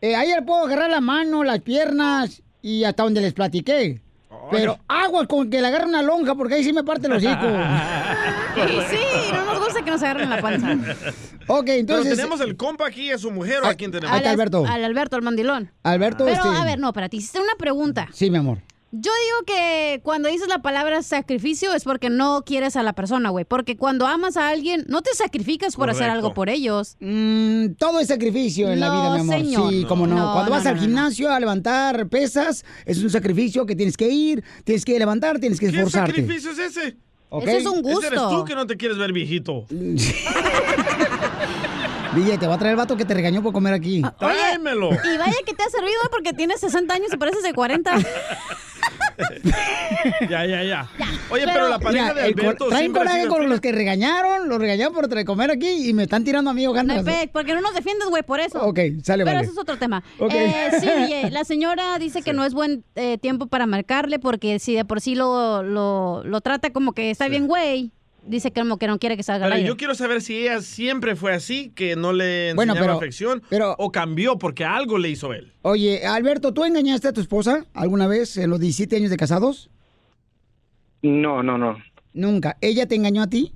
Eh, ahí le puedo agarrar la mano, las piernas y hasta donde les platiqué. Pero aguas con que le agarre una lonja, porque ahí sí me parte los hijos. Y sí, no nos gusta que nos agarren la panza. Ok, entonces. Pero tenemos el compa aquí, a su mujer o a quién tenemos. Está Alberto. Al Alberto, al mandilón. Alberto, Pero, este- a ver, no, para ti, hiciste una pregunta. Sí, mi amor. Yo digo que cuando dices la palabra sacrificio es porque no quieres a la persona, güey. Porque cuando amas a alguien, no te sacrificas por hacer algo por ellos. Mm, todo es sacrificio en la vida, mi amor. señor. Sí, como no. No, Cuando no, vas no, al gimnasio a levantar pesas, es un sacrificio que tienes que ir, tienes que levantar, tienes que ¿Qué esforzarte. sacrificio es ese? ¿Ok? Ese es un Ese eres gusto. tú que no te quieres ver viejito. DJ, te va a traer el vato que te regañó por comer aquí. Tráemelo. Y vaya que te ha servido ¿eh? porque tienes 60 años y pareces de 40. Ya, ya, ya. Oye, pero, Pero- la pareja Mira, de Alberto traen coraje con los que regañaron, los regañaron por traer comer aquí y me están tirando a mí No, ganas. pe, porque no nos defiendes, güey, por eso. Ok, sale, Pero vale. eso es otro tema. Eh, sí, DJ, la señora dice que no es buen eh, tiempo para marcarle porque si de por sí lo, lo, lo trata como que está bien, güey, dice que como que no quiere que salga al Pero aire. yo quiero saber si ella siempre fue así, que no le Bueno, enseñaba pero- afección, pero- o cambió porque algo le hizo él. Oye, Alberto, ¿tú engañaste a tu esposa alguna vez en los 17 años de casados? No, no, no. Nunca. ¿Ella te engañó a ti?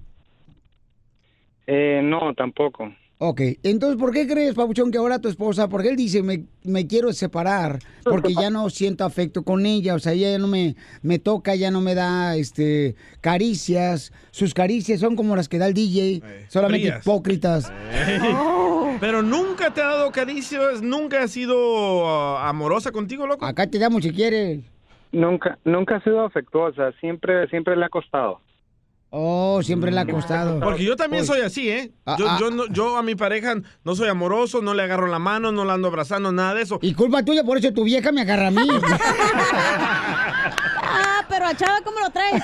Eh, no, tampoco. Ok, entonces, ¿por qué crees, Pabuchón, que ahora tu esposa, porque él dice, me, me quiero separar, porque ya no siento afecto con ella, o sea, ella ya no me, me toca, ya no me da este caricias, sus caricias son como las que da el DJ, solamente frías. hipócritas. Pero nunca te ha dado caricias, nunca ha sido ah, amorosa contigo, loco. Acá te damos si quieres. Nunca, nunca ha sido afectuosa. Siempre, siempre le ha costado. Oh, siempre le ha costado. Porque yo también Uy. soy así, ¿eh? Ah, Yo, ah. yo, no- yo a mi pareja no soy amoroso, no le agarro la mano, no la ando abrazando, nada de eso. Y culpa tuya, por eso tu vieja me agarra a mí. Ah, pero a Chava, ¿cómo lo traes?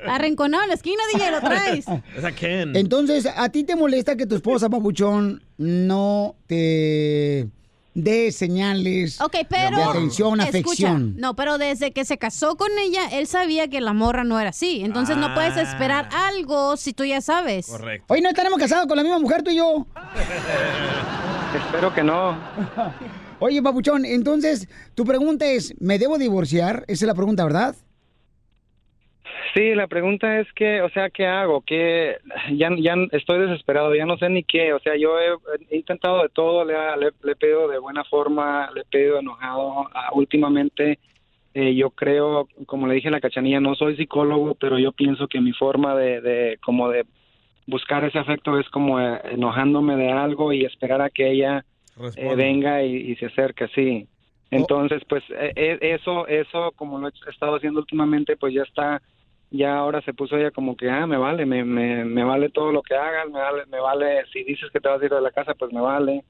Arrinconado en la esquina, DJ, lo traes. Esa Ken. Entonces, ¿a ti te molesta que tu esposa, Papuchón, no te dé señales Ok, pero. de atención, escucha, afección? no, pero desde que se casó con ella, él sabía que la morra no era así. Entonces no puedes esperar algo si tú ya sabes. Correcto. Hoy no estaremos casados con la misma mujer tú y yo. Espero que no. Oye, Papuchón, entonces, tu pregunta es, ¿me debo divorciar? Esa es la pregunta, ¿verdad? Sí, la pregunta es que, o sea, ¿qué hago? ¿Qué? Ya, ya estoy desesperado, ya no sé ni qué. O sea, yo he, he intentado de todo, le, le- le he pedido de buena forma, le he pedido enojado. Ah, últimamente, eh, yo creo, como le dije a la cachanilla, no soy psicólogo, pero yo pienso que mi forma de, de como de buscar ese afecto es como eh, enojándome de algo y esperar a que ella eh, venga y, y se acerque, sí. Entonces, pues eh, eh, eso, eso, como lo he estado haciendo últimamente, pues ya está, ya ahora se puso ella como que, ah, me vale, me, me, me vale todo lo que hagas, me vale, me vale, si dices que te vas a ir de la casa, pues me vale.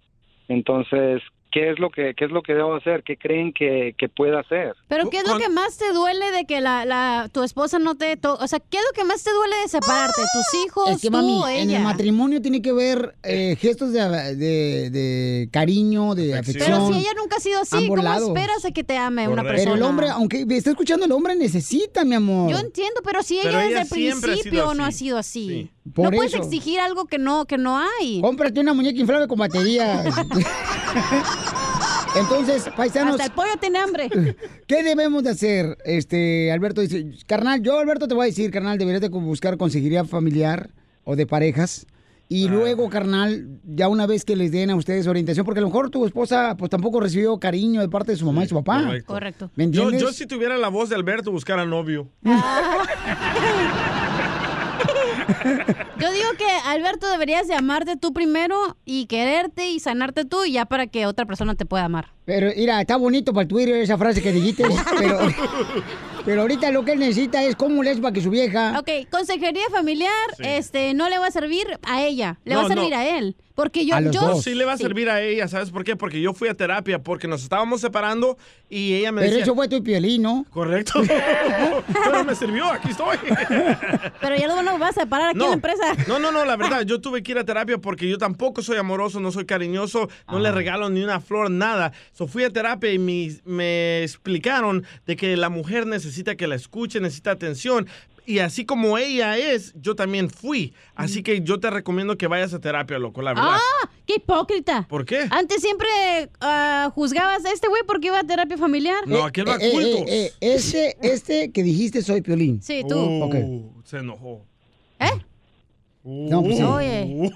Entonces, qué es lo que qué es lo que debo hacer, qué creen que, que pueda hacer. Pero ¿qué es lo que más te duele de que la, la tu esposa no te... to- o sea, ¿qué es lo que más te duele de separarte? ¿Tus hijos, Es que, tú mami, o en ella? el matrimonio tiene que ver eh, gestos de, de- de cariño, de afección. Pero si ella nunca ha sido así, ¿cómo lados. esperas a que te ame una persona? Pero el hombre, aunque me está escuchando, el hombre necesita, mi amor. Yo entiendo, pero si Pero ella ella desde el ha principio no ha sido así. Por no puedes exigir algo que no, que no hay. Cómprate una muñeca inflable con batería. Entonces, paisanos. Hasta el pollo tiene hambre. ¿Qué debemos de hacer? Este, Alberto dice, carnal, yo Alberto te voy a decir, carnal, deberías de buscar conseguiría familiar o de parejas. Y luego, carnal, ya una vez que les den a ustedes orientación, porque a lo mejor tu esposa pues tampoco recibió cariño de parte de su mamá y su papá. Correcto. ¿Me Yo, entiendes? yo si tuviera la voz de Alberto buscara novio. Yo digo que, Alberto, deberías de amarte tú primero y quererte y sanarte tú y ya para que otra persona te pueda amar. Pero, mira, está bonito para el Twitter esa frase que dijiste, pero, pero ahorita lo que él necesita es cómo le es para que su vieja... Ok, consejería familiar, este, no le va a servir a ella, le No, va a servir no. a él. Porque yo, yo No, sí le va a servir a ella, ¿sabes por qué? Porque yo fui a terapia, porque nos estábamos separando y ella me Pero decía... eso fue tu pielín, ¿no? Correcto. Pero me sirvió, aquí estoy. Pero ya no lo vas a separar aquí en la empresa. No, no, no, la verdad, yo tuve que ir a terapia porque yo tampoco soy amoroso, no soy cariñoso, no le regalo ni una flor, nada. So, fui a terapia y me, me explicaron de que la mujer necesita que la escuche, necesita atención. Y así como ella es, yo también fui. Así que yo te recomiendo que vayas a terapia, loco, la verdad. ¡Ah! ¡Qué hipócrita! ¿Por qué? Antes siempre ah, juzgabas a este güey porque iba a terapia familiar. No, aquel va a Eh, eh, cultos. eh, eh, ese, este que dijiste soy piolín. Sí, tú. Uh, Se enojó. ¿Eh? No, pues sí. Oye.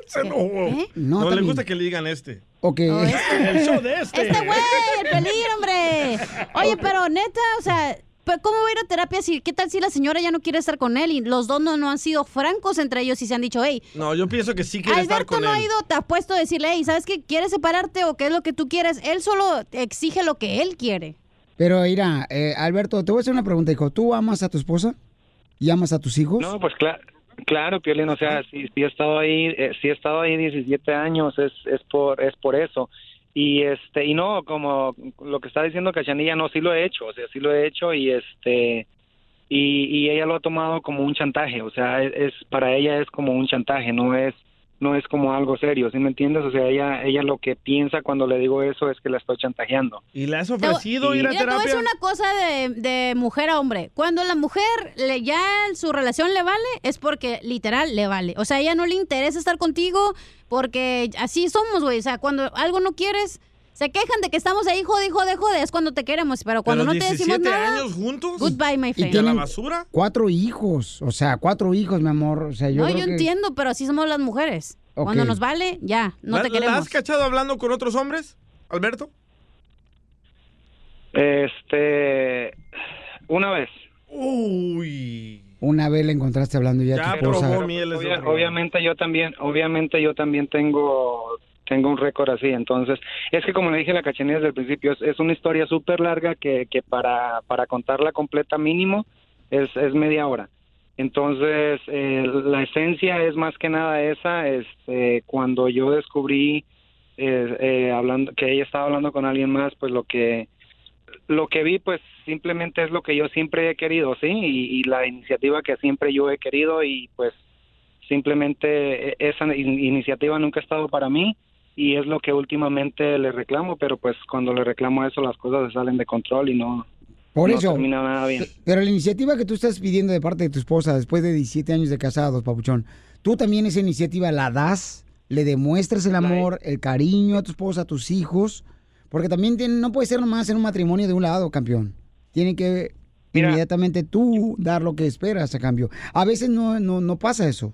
Se enojó. No, No, le gusta que le digan este. Ok. El show de este. Este güey, el peligro, hombre. Oye, pero neta, o sea, pues, ¿cómo va a ir a terapia si, qué tal si la señora ya no quiere estar con él y los dos no, no han sido francos entre ellos y se han dicho, hey, No, yo pienso que sí quiere estar Alberto con no ha él. ido, te ha puesto a decirle, hey, ¿sabes qué? ¿Quieres separarte o qué es lo que tú quieres? Él solo exige lo que él quiere. Pero mira, eh, Alberto, te voy a hacer una pregunta, hijo. ¿Tú amas a tu esposa? ¿Y amas a tus hijos? No, pues claro, claro, Piolín, o sea, si, si he estado ahí, eh, si he estado ahí 17 años es, es por es por eso. Y este y no, como lo que está diciendo Cachanilla, no, sí lo he hecho, o sea, sí lo he hecho y este y, y ella lo ha tomado como un chantaje, o sea, es- para ella es como un chantaje, no es no es como algo serio, ¿sí me entiendes? O sea, ella ella lo que piensa cuando le digo eso es que la estoy chantajeando. ¿Y le has Te ofrecido ir a Mira, te voy a terapia? decir una cosa de, de mujer a hombre. Cuando la mujer le, ya su relación le vale, es porque literal le vale. O sea, a ella no le interesa estar contigo porque así somos, güey. O sea, cuando algo no quieres, se quejan de que estamos ahí, jode, jode, jode. Es cuando te queremos. Pero cuando ¿Pero no te decimos 17 nada. años juntos? Goodbye, my Y friend. tienen cuatro hijos, o sea, cuatro hijos, mi amor. O sea, yo no, creo yo que- entiendo, pero así somos las mujeres. Cuando nos vale, ya, no ¿La- te ¿La queremos. has cachado hablando con otros hombres, Alberto? Este una vez. Uy. Una vez la encontraste hablando ya, a tu esposa. Obvia- obviamente yo también, obviamente yo también tengo tengo un récord así, entonces es que como le dije a la cachanilla desde el principio es, una historia súper larga que, que para para contarla completa mínimo es, es media hora. Entonces eh, la esencia es más que nada esa, este cuando yo descubrí eh, eh, hablando que ella estaba hablando con alguien más, pues lo que lo que vi pues simplemente es lo que yo siempre he querido, sí, y, la iniciativa que siempre yo he querido y pues simplemente e- esa in- iniciativa nunca ha estado para mí y es lo que últimamente le reclamo, pero pues cuando le reclamo eso las cosas se salen de control y no, Por no eso. termina nada bien. Pero la iniciativa que tú estás pidiendo de parte de tu esposa después de 17 años de casados, papuchón, ¿tú también esa iniciativa la das? ¿Le demuestras el amor, el cariño a tu esposa, a tus hijos? Porque también tiene- no puede ser nomás en un matrimonio de un lado, campeón. Tiene que inmediatamente tú dar lo que esperas a cambio. A veces no, no, no pasa eso.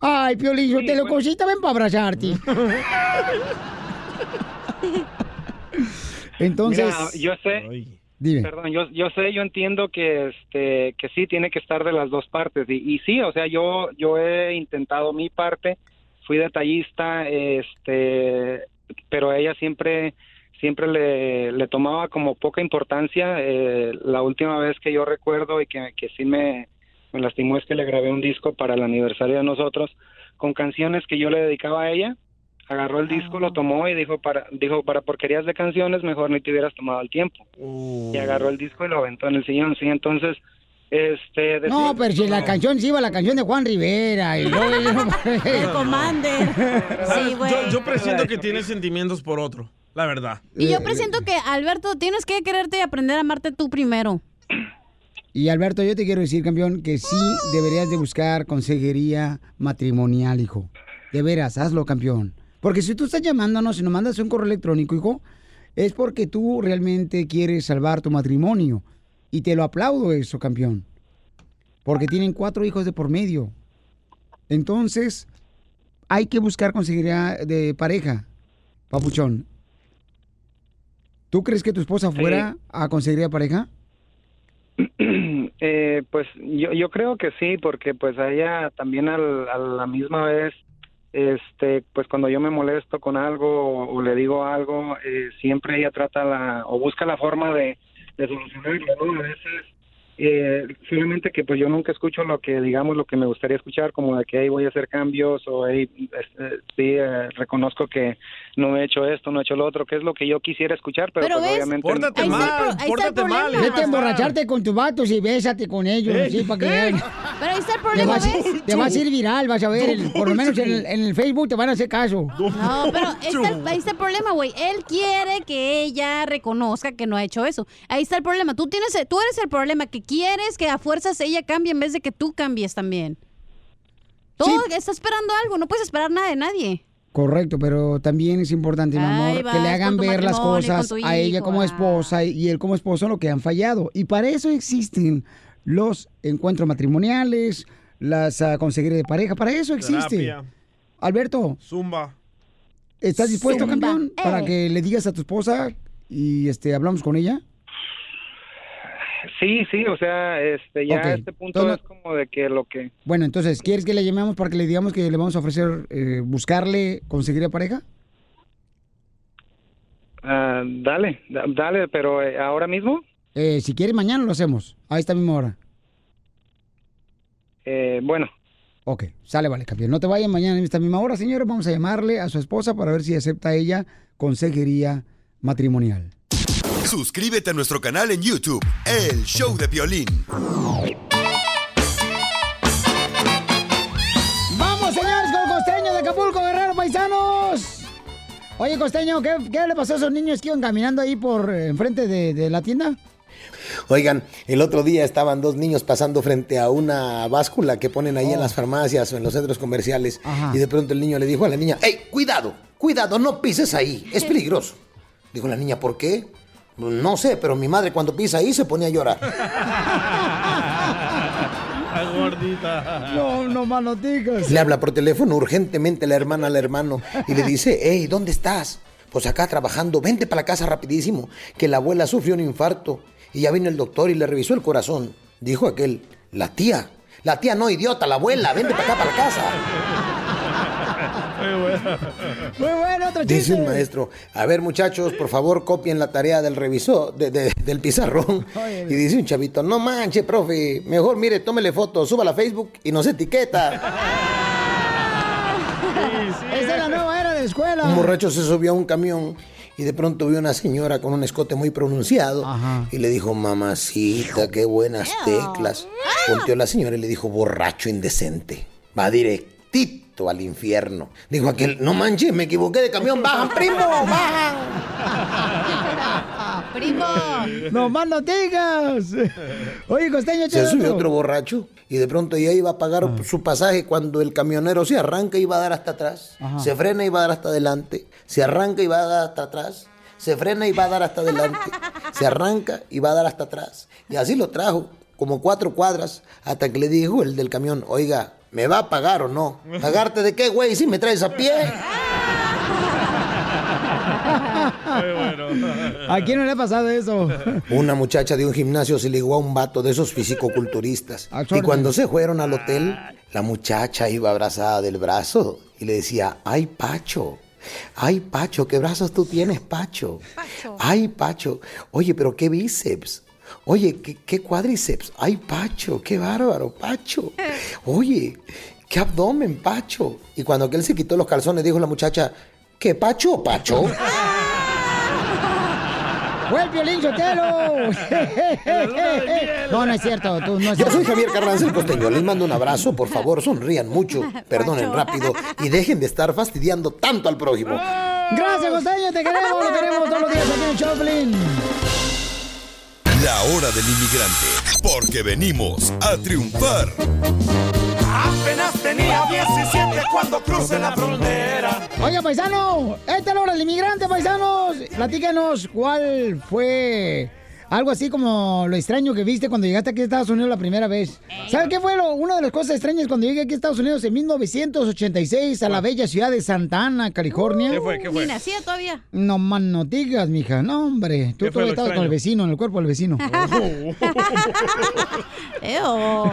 Ay, Piolín, yo te lo cosita, ven para abrazarte. Entonces, Mira, yo sé, dime. Perdón, yo, yo sé, yo entiendo que este que sí tiene que estar de las dos partes y, y sí, o sea, yo yo he intentado mi parte, fui detallista, este, pero ella siempre siempre le, le tomaba como poca importancia. eh, la última vez que yo recuerdo y que, que sí me, me lastimó es que le grabé un disco para el aniversario de nosotros con canciones que yo le dedicaba a ella Agarró el disco, lo tomó y dijo para dijo para porquerías de canciones mejor ni te hubieras tomado el tiempo. Y agarró el disco y lo aventó en el sillón. Sí, entonces este decir- No, pero si la canción sí iba la canción de Juan Rivera. Y luego, El Commander. Sí, güey. Yo, yo presiento que tiene sentimientos por otro, la verdad. Y yo presiento que, Alberto, tienes que quererte y aprender a amarte tú primero. Y Alberto, yo te quiero decir, campeón, que sí deberías de buscar consejería matrimonial, hijo. De veras, hazlo, campeón. Porque si tú estás llamándonos y nos mandas un correo electrónico, hijo, es porque tú realmente quieres salvar tu matrimonio. Y te lo aplaudo eso, campeón. Porque tienen cuatro hijos de por medio. Entonces, hay que buscar consejería de pareja, papuchón. ¿Tú crees que tu esposa fuera a consejería de pareja? Eh, pues yo, yo creo que sí, porque pues ella también al- a la misma vez, este, pues cuando yo me molesto con algo o, o le digo algo, eh, siempre ella trata la, o busca la forma de, de solucionarlo, ¿no? A veces, eh, solamente que pues yo nunca escucho lo que, digamos, lo que me gustaría escuchar, como de que ahí voy a hacer cambios o ahí, este, sí, eh, reconozco que no he hecho esto, no he hecho lo otro, que es lo que yo quisiera escuchar, pero, Pero pues ves, obviamente... Pórtate Ahí está el mal, está el pórtate mal. Vete a emborracharte con tus vatos y bésate con ellos, Ey, sí, para que vean. Pero ahí está el Te problema, vas, ¿ves? te vas a ir viral, vas a ver. el- por lo menos en el, en el Facebook te van a hacer caso. No, pero ahí está, el, ahí está el problema, güey. Él quiere que ella reconozca que no ha hecho eso. Ahí está el problema. Tú tienes, tú eres el problema que quieres que a fuerzas ella cambie en vez de que tú cambies también. Todo está esperando algo. No puedes esperar nada de nadie. Correcto, pero también es importante, mi amor, vas que le hagan ver las cosas a ella como ah. esposa y él como esposo lo que han fallado. Y para eso existen los encuentros matrimoniales, las uh, consejerías de pareja, para eso existe. Terapia, Alberto, zumba. ¿estás dispuesto, Zumba. campeón, para Eh. que le digas a tu esposa y este hablamos con ella? Sí, sí, o sea, este, ya a este punto entonces- es como de que lo que... Bueno, entonces, ¿quieres que le llamemos para que le digamos que le vamos a ofrecer eh, buscarle consejería de pareja? ah, dale, da- dale, pero eh, ahora mismo, Eh, si quieres, mañana lo hacemos, a esta misma hora. eh, bueno, Ok, sale, vale, campeón. No te vayas mañana en esta misma hora, señores. Vamos a llamarle a su esposa para ver si acepta ella consejería matrimonial. Suscríbete a nuestro canal en YouTube, El Show de Violín. ¡Vamos, señores, con costeño de Acapulco, Guerrero, paisanos! Oye, costeño, ¿qué, qué le pasó a esos niños que iban caminando ahí por eh, enfrente de, de la tienda? Oigan, el otro día estaban dos niños pasando frente a una báscula que ponen ahí en las farmacias o en los centros comerciales. Ajá. Y de pronto el niño le dijo a la niña, ¡Ey, cuidado! Cuidado, no pises ahí, es peligroso. Dijo la niña, ¿por qué? No sé, pero mi madre cuando pisa ahí se pone a llorar. Ay, gordita. No, no manoticas. Le habla por teléfono urgentemente la hermana al hermano y le dice, hey, ¿dónde estás? Pues acá trabajando, vente para la casa rapidísimo, que la abuela sufrió un infarto y ya vino el doctor y le revisó el corazón. Dijo aquel, la tía, la tía no idiota, la abuela, vente para acá para la casa. Muy bueno. Muy bueno, otro Dice chiste. un maestro, a ver muchachos, por favor copien la tarea del revisor, de- de- del pizarrón. Y dice un chavito, no manche, profe, mejor mire, tómele foto, suba a Facebook y nos etiqueta. Esa es la nueva era de la escuela. Un borracho se subió a un camión y de pronto vio una señora con un escote muy pronunciado y le dijo, mamacita, qué buenas teclas. Volteó la señora y le dijo, borracho indecente, va directito al infierno. Dijo aquel, no manches, me equivoqué de camión, bajan, primo, bajan. Primo. No más no digas. Oye, costeño, Se subió otro borracho y de pronto ya iba a pagar Ah. su pasaje cuando el camionero se arranca y va a dar hasta atrás, Ajá. se frena y va a dar hasta adelante, se arranca y va a dar hasta atrás, se frena y va a dar hasta adelante, se arranca y va a dar hasta atrás. Y así lo trajo, como cuatro cuadras, hasta que le dijo el del camión, oiga, ¿me va a pagar o no? ¿Pagarte de qué, güey, si me traes a pie? ¿A quién no le ha pasado eso? Una muchacha de un gimnasio se ligó a un vato de esos fisicoculturistas. Y cuando se fueron al hotel, la muchacha iba abrazada del brazo y le decía, ay, Pacho. Ay, Pacho, ¿qué brazos tú tienes, Pacho? Ay, Pacho. Oye, pero qué bíceps. Oye, ¿qué, qué cuádriceps. Ay, Pacho, qué bárbaro, Pacho. Oye, qué abdomen, Pacho. Y cuando aquel se quitó los calzones, dijo la muchacha, ¿Qué pacho, pacho? ¡Fue el violín Sotelo! no, no es cierto. Tú, no es Yo cierto. soy Javier Carranza el Costeño. Les mando un abrazo. Por favor, sonrían mucho, perdonen rápido y dejen de estar fastidiando tanto al prójimo. Gracias, Costeño. Te queremos. Lo queremos todos los días aquí en el Choplin. La hora del inmigrante, porque venimos a triunfar. Apenas tenía 17 cuando crucé la frontera. Oiga, paisano, esta es la hora del inmigrante, paisanos. Platícanos cuál fue algo así como lo extraño que viste cuando llegaste aquí a Estados Unidos la primera vez. ¿Sabes qué fue lo, una de las cosas extrañas cuando llegué aquí a Estados Unidos en 1986 a la bella ciudad de Santa Ana, California? ¿Qué fue? ¿Qué fue? Ni nacía todavía. No más no digas, mija. No, hombre. Tú ¿Qué fue todavía estabas con el vecino, en el cuerpo del vecino. Eo.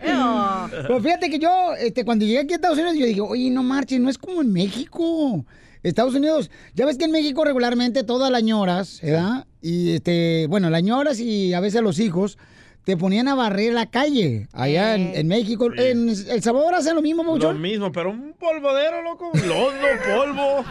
Eo. Pero fíjate que yo, este, cuando llegué aquí a Estados Unidos, yo dije, oye, no marches, no es como en México. Estados Unidos, ya ves que en México regularmente todas las ñoras, ¿verdad? Y este, bueno, las ñoras y a veces los hijos te ponían a barrer la calle allá en, en México. En El Salvador hacen lo mismo, Lo mucho. mismo, pero un polvodero, loco. Lodo, polvo.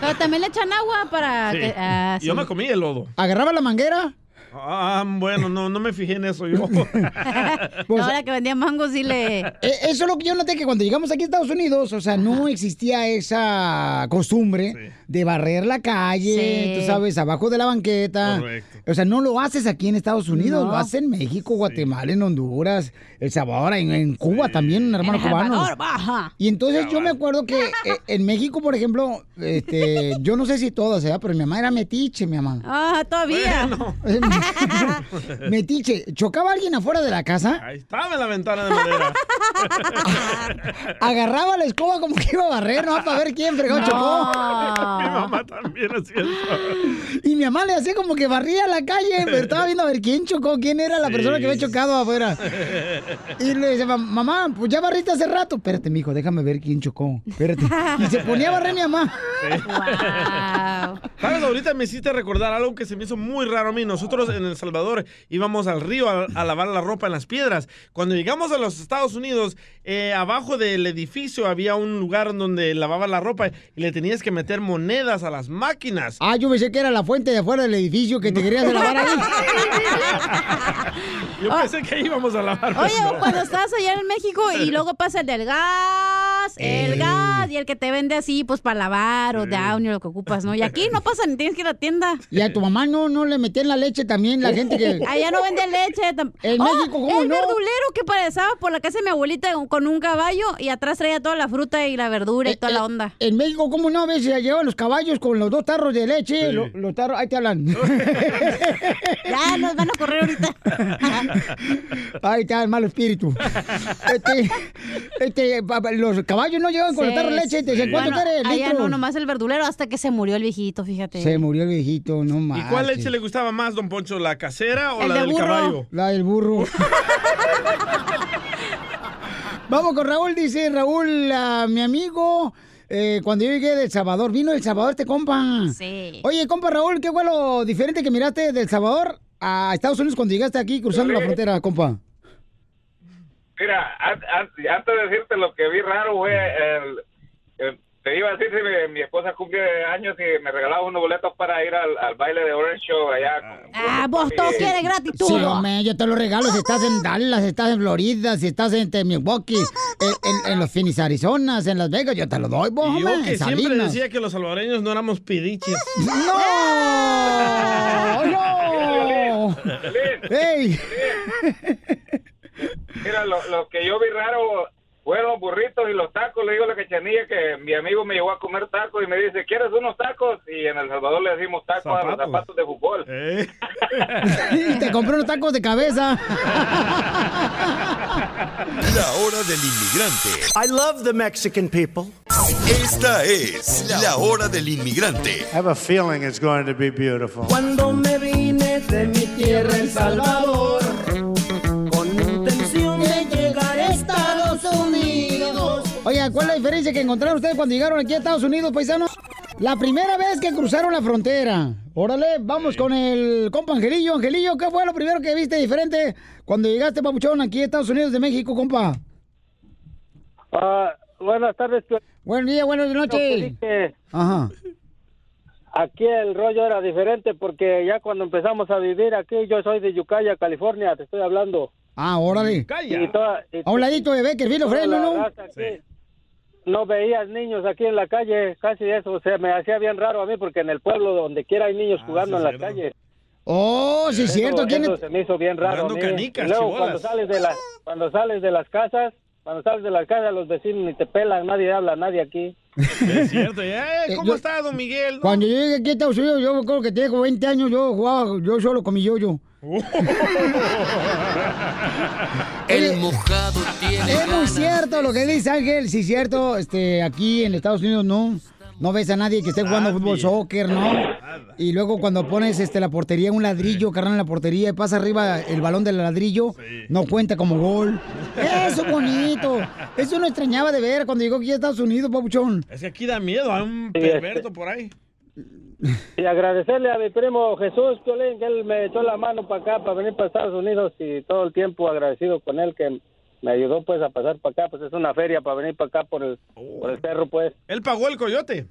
Pero también le echan agua para Sí. que. ah, Yo sí. me comí el lodo. ¿Agarraba la manguera? Ah, bueno, no, no me fijé en eso yo. Ahora que vendía mangos, sí le. Eh, Eso es lo que yo noté que cuando llegamos aquí a Estados Unidos, o sea, no existía esa costumbre de barrer la calle, Sí. tú sabes, abajo de la banqueta. Correcto. O sea, no lo haces aquí en Estados Unidos, No. lo haces en México, Guatemala, en Honduras, El Salvador, en, en Cuba también, un hermano El cubano. Salvador, baja. Y entonces yo me acuerdo que eh, en México, por ejemplo, este, yo no sé si todas, ¿verdad? pero mi mamá era metiche, mi mamá. Ah, todavía. metiche. ¿Chocaba alguien afuera de la casa? Ahí estaba en la ventana de madera. Agarraba la escoba como que iba a barrer, ¿no? Para ver quién fregó chocó. Mamá también hacía eso. Y mi mamá le hacía como que barría la calle, pero estaba viendo a ver quién chocó, quién era la Sí. persona que había chocado afuera. Y le decía, "Mam- mamá, pues ya barriste hace rato. Espérate, mijo, déjame ver quién chocó. Espérate. Y se ponía a barrer mi mamá. ¿Sabes? Ahorita me hiciste recordar algo que se me hizo muy raro a mí. Nosotros en El Salvador íbamos al río a, a lavar la ropa en las piedras. Cuando llegamos a los Estados Unidos, eh, abajo del edificio había un lugar donde lavaba la ropa y le tenías que meter monedas a las máquinas. Ah, yo pensé que era la fuente de afuera del edificio que te querías lavar ahí. Yo pensé que íbamos a lavar. Oye, no. cuando estás allá en México y luego pasa el del gas, el gas y el que te vende así, pues para lavar o down o lo que ocupas, ¿no? Y aquí no pasa ni tienes que ir a la tienda. Y a tu mamá no, no le metían la leche también, la gente que... Allá no vende leche. En Oh, México, ¿cómo el no? verdulero que pasaba por la casa de mi abuelita con- un caballo y atrás traía toda la fruta y la verdura y toda la onda. En México, ¿cómo no? A veces llevan los caballos con los dos tarros de leche. lo- Los, tarros, ahí te hablan. Ya nos van a correr ahorita. Ahí está el malo espíritu. Este, este, los caballos no llevan con los tarros de leche. Te dicen, ¿cuánto Bueno, quieres? Allá no, nomás el verdulero hasta que se murió el viejito, fíjate. Se murió el viejito, no más. ¿Y cuál leche le gustaba más, don Poncho? ¿La casera o El la de del burro. caballo? La del burro. Vamos con Raúl, dice Raúl, mi amigo, eh, cuando yo llegué de El Salvador, vino de El Salvador este compa. Sí. Oye, compa Raúl, ¿qué fue lo diferente que miraste del Salvador a Estados Unidos cuando llegaste aquí cruzando la frontera, compa? Mira, an- an- antes de decirte lo que vi raro, fue el, el- te iba a decir si mi, mi esposa cumple años y me regalaba unos boletos para ir al, al baile de Orange Show allá. con- Ah, vos todo quieres gratis, tú. Sí, hombre, yo te lo regalo si estás en Dallas, si estás en Florida, si estás en Milwaukee, en, en- en los Phoenix, Arizona, en Las Vegas, yo te lo doy, vos, Y yo hombre, que en siempre Salinas. decía que los salvadoreños no éramos pidiches. ¡No! ¡No! ¡Ey! Mira, lo, lo que yo vi raro fueron los burritos y los tacos. Le digo a la cachanilla que mi amigo me llevó a comer tacos y me dice, ¿quieres unos tacos? Y en El Salvador le decimos tacos a los Zapatos. zapatos de fútbol. Eh. Y te compré unos tacos de cabeza. La hora del inmigrante. I love the Mexican people. Esta es la hora del inmigrante. I have a feeling it's going to be beautiful. Cuando me vine de mi tierra, El Salvador, ¿cuál es la diferencia que encontraron ustedes cuando llegaron aquí a Estados Unidos, paisanos? La primera vez que cruzaron la frontera. Órale, vamos con el compa Angelillo. Angelillo, ¿qué fue lo primero que viste diferente cuando llegaste, papuchón, aquí a Estados Unidos de México, compa? Ah, buenas tardes. Buen día, buenas noches. Ajá. Aquí el rollo era diferente porque ya cuando empezamos a vivir aquí, yo soy de Yucaya, California, te estoy hablando. Ah, órale. Y toda- y- A un ladito de Beckerfield, Fresno, ¿no? aquí, No veías niños aquí en la calle, casi eso, se me hacía bien raro a mí porque en el pueblo donde quiera hay niños jugando en la calle. Oh, sí, es Eso- cierto. ¿Quién eso es? se me hizo bien raro. a mí. canicas, Y luego chibolas. cuando sales de las cuando sales de las casas, cuando sales de las casas los vecinos ni te pelan, nadie habla, nadie aquí. Es cierto. ya, eh, ¿Cómo yo- está, don Miguel? Cuando yo llegué aquí a Estados Unidos, yo me acuerdo que como 20 años, yo jugaba yo solo con mi yo-yo. El mojado tiene Es muy cierto lo que dice Ángel, sí, cierto. Este, aquí en Estados Unidos no, no ves a nadie que esté jugando fútbol, soccer, ¿no? Y luego cuando pones este, la portería, un ladrillo, carnal, en la portería, y pasa arriba el balón del ladrillo, no cuenta como gol. Eso es bonito. Eso no extrañaba de ver cuando llegó aquí a Estados Unidos, papuchón. Es que aquí da miedo, hay un Sí, este- perverto por ahí. Y agradecerle a mi primo Jesús Piolín, que él me echó la mano para acá, para venir para Estados Unidos y todo el tiempo agradecido con él que me ayudó pues a pasar para acá, pues es una feria para venir para acá por el, por el cerro pues. Él pagó el coyote.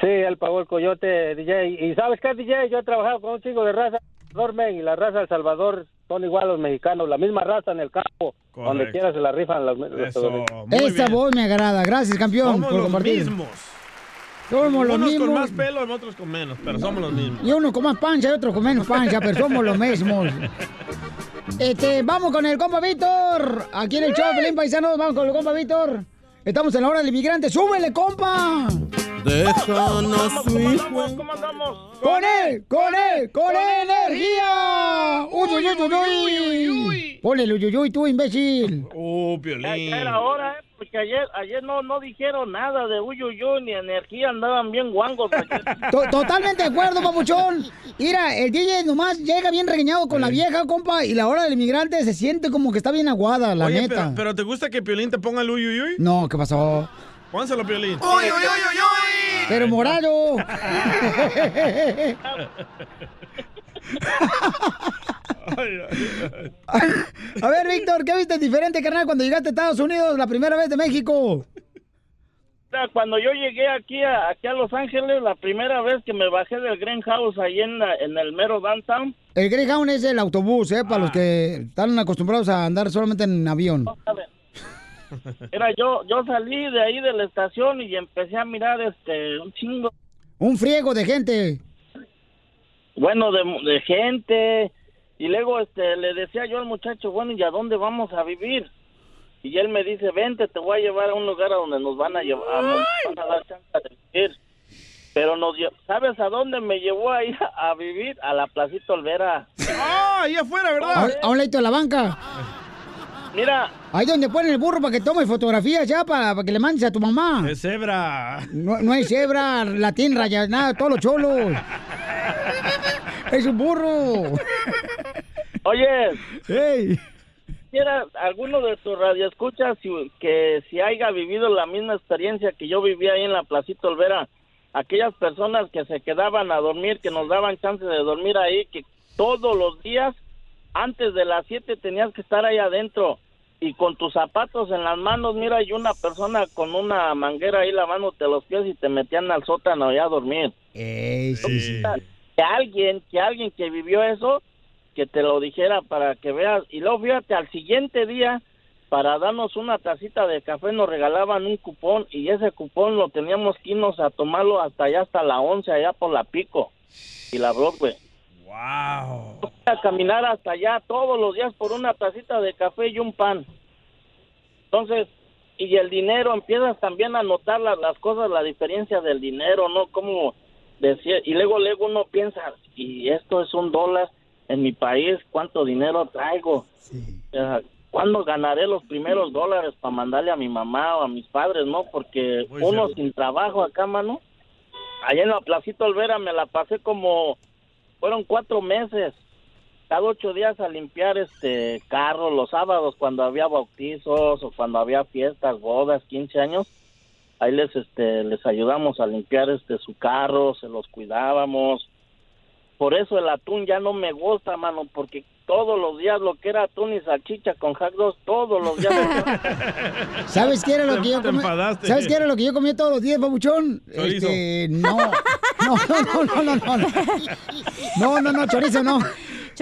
Sí, él pagó el coyote DJ. Y sabes qué DJ, yo he trabajado con un chico de raza, Dormen, y la raza de El Salvador son igual los mexicanos, la misma raza en el campo, donde quiera se la rifan los, los estadounidenses. Esta voz me agrada. Gracias, campeón, Somos por los compartir. mismos. Somos los Unos con más pelo y otros con menos, pero somos los mismos. Y uno con más pancha y otro con menos pancha, pero somos los mismos. Este, vamos con el compa Víctor. Aquí en el show, Pelín Paisanos, vamos con el compa Víctor. Estamos en la hora del inmigrante. ¡Súbele, compa! Déjanos su hijo. ¡Con él! ¡Con él! ¡Con energía! ¡Uy, uy, uy, uy, uy! Ponle el uy, uy, uy, tú, imbécil. Oh, Ya, Piolín. ya era hora, ¿eh? Porque ayer, ayer no, no dijeron nada de uyuyuy ni energía, andaban bien guangos Totalmente de acuerdo, papuchón. Mira, el DJ nomás llega bien regañado con la vieja, compa, y la hora del inmigrante se siente como que está bien aguada, la Oye, neta. pero, pero ¿te gusta que Piolín te ponga el uy, uy, uy? No, ¿qué pasó? Pónselo, Piolín. Uy, uy, uy, uy, uy. Pero morado. A ver, Víctor, ¿qué viste diferente, carnal, cuando llegaste a Estados Unidos la primera vez de México? cuando yo llegué aquí a, aquí a Los Ángeles, la primera vez que me bajé del Green House ahí en, la- en el mero downtown, El Greyhound es el autobús, ¿eh? Para los que están acostumbrados a andar solamente en avión. era yo, yo salí de ahí de la estación y empecé a mirar este un chingo, Un friego de gente. bueno, de, de gente, y luego este le decía yo al muchacho, bueno, ¿y a dónde vamos a vivir? Y él me dice, vente, te voy a llevar a un lugar a donde nos van a llevar, a, nos van a dar chance de vivir. Pero nos ¿sabes a dónde me llevó ahí a, a vivir? A la Placita Olvera. ¡Ah, ahí afuera, verdad! a un ladito de la banca. Mira, Ahí donde ponen el burro para que tome fotografías ya, para, para que le mandes a tu mamá. Es cebra. No, no hay cebra, latín, raya, nada, todos los cholos. Es un burro. Oye, ¡Ey! quisiera alguno de tus radioescuchas si, que si haya vivido la misma experiencia que yo viví ahí en la Placita Olvera, aquellas personas que se quedaban a dormir, que nos daban chance de dormir ahí, que todos los días antes de las 7 tenías que estar ahí adentro y con tus zapatos en las manos, mira, y una persona con una manguera ahí lavándote los pies y te metían al sótano allá a dormir. Ey, sí. Que alguien, que alguien que vivió eso, que te lo dijera para que veas. Y luego fíjate, al siguiente día, para darnos una tacita de café, nos regalaban un cupón y ese cupón lo teníamos que irnos a tomarlo hasta allá, hasta la 11, allá por la Pico y la Broadway. ¡Wow! A caminar hasta allá todos los días por una tacita de café y un pan. Entonces, y el dinero, empiezas también a notar las, las cosas, la diferencia del dinero, ¿no? Como decía, y luego, luego uno piensa, y esto es un dólar en mi país, ¿cuánto dinero traigo? Sea, ¿Cuándo ganaré los primeros dólares para mandarle a mi mamá o a mis padres, no? Porque Muy uno sin trabajo acá, mano. Allá en la Placita Olvera me la pasé como, fueron cuatro meses cada ocho días a limpiar este carros los sábados cuando había bautizos o cuando había fiestas, bodas, 15 años. Ahí les este les ayudamos a limpiar este su carro, se los cuidábamos. Por eso el atún ya no me gusta, mano, porque todos los días lo que era atún y salchicha con hot dogs todos los días. ¿Sabes qué era lo que yo comía? ¿Sabes qué era lo que yo comía todos los días, babuchón? Chorizo. Este, no. No, no, no, no, no, no. No, no, no, chorizo no.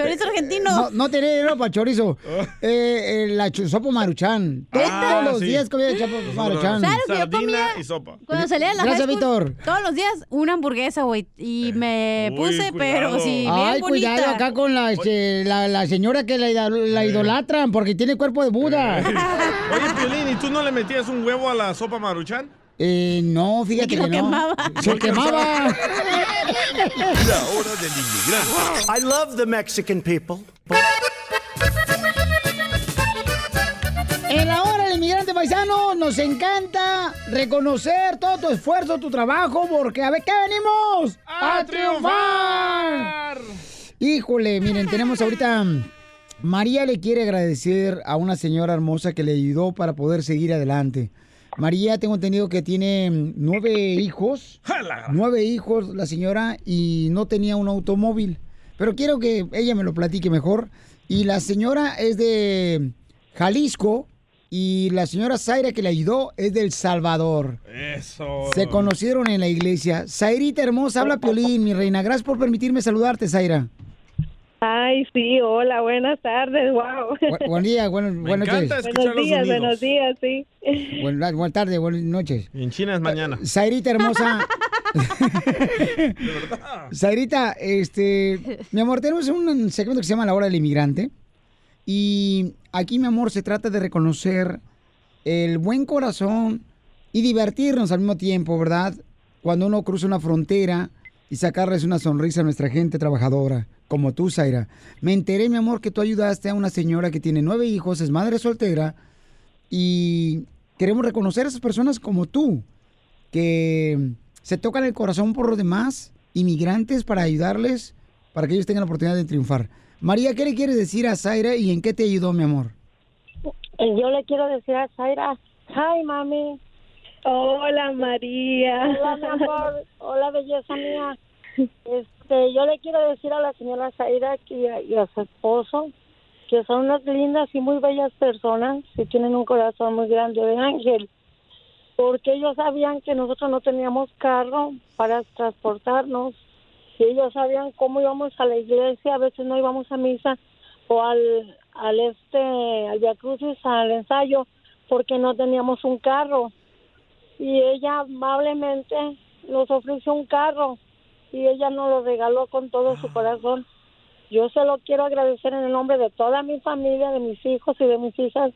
Chorizo argentino. No, no tenía dinero para chorizo. Eh, eh, la sopa maruchan. Todos Ah, los sí. días comía sopa maruchan. ¿Sabes lo que yo comía? y sopa. Cuando salía de la Gracias, Víctor. Todos los días una hamburguesa, güey. Y me Uy, puse, cuidado. pero sí, bien Ay, bonita. cuidado acá con la, este, la, la señora que la idolatran porque tiene cuerpo de Buda. Oye, Piolín, ¿y tú no le metías un huevo a la sopa maruchan? Eh, no, fíjate lo que no. quemaba. Se quemaba. La hora del inmigrante. I love the Mexican people. En la hora del inmigrante paisano nos encanta reconocer todo tu esfuerzo, tu trabajo, porque a ver qué venimos a, triunfar. Híjole, miren, tenemos ahorita María le quiere agradecer a una señora hermosa que le ayudó para poder seguir adelante. María, tengo entendido que tiene nueve hijos. Nueve hijos la señora y no tenía un automóvil. Pero quiero que ella me lo platique mejor. Y la señora es de Jalisco y la señora Zaira que le ayudó es del Salvador. Eso. Se conocieron en la iglesia. Zairita hermosa, habla Piolín, mi reina. Gracias por permitirme saludarte, Zaira. Ay, sí, hola, buenas tardes, wow. Bu- buen día, buen- buenas noches. Buenos días, buenos días, sí. Buenas buenas tardes, buenas noches. Y en China es mañana. Zairita hermosa. Zairita, este, mi amor, tenemos un segmento que se llama La Hora del Inmigrante. Y aquí, mi amor, se trata de reconocer el buen corazón y divertirnos al mismo tiempo, ¿verdad? Cuando uno cruza una frontera y sacarles una sonrisa a nuestra gente trabajadora, como tú, Zaira. Me enteré, mi amor, que tú ayudaste a una señora que tiene nueve hijos, es madre soltera, y queremos reconocer a esas personas como tú, que se tocan el corazón por los demás, inmigrantes, para ayudarles, para que ellos tengan la oportunidad de triunfar. María, ¿qué le quieres decir a Zaira y en qué te ayudó, mi amor? Eh, Yo le quiero decir a Zaira, hi, mami. Hola, María. Hola, mi amor. Hola, belleza mía. Este, yo le quiero decir a la señora Zaira y a- y a su esposo que son unas lindas y muy bellas personas que tienen un corazón muy grande de ángel. Porque ellos sabían que nosotros no teníamos carro para transportarnos. Y ellos sabían cómo íbamos a la iglesia, a veces no íbamos a misa o al, este, al Crucis, al ensayo, porque no teníamos un carro y ella amablemente nos ofreció un carro y ella nos lo regaló con todo su corazón. Yo se lo quiero agradecer en el nombre de toda mi familia, de mis hijos y de mis hijas.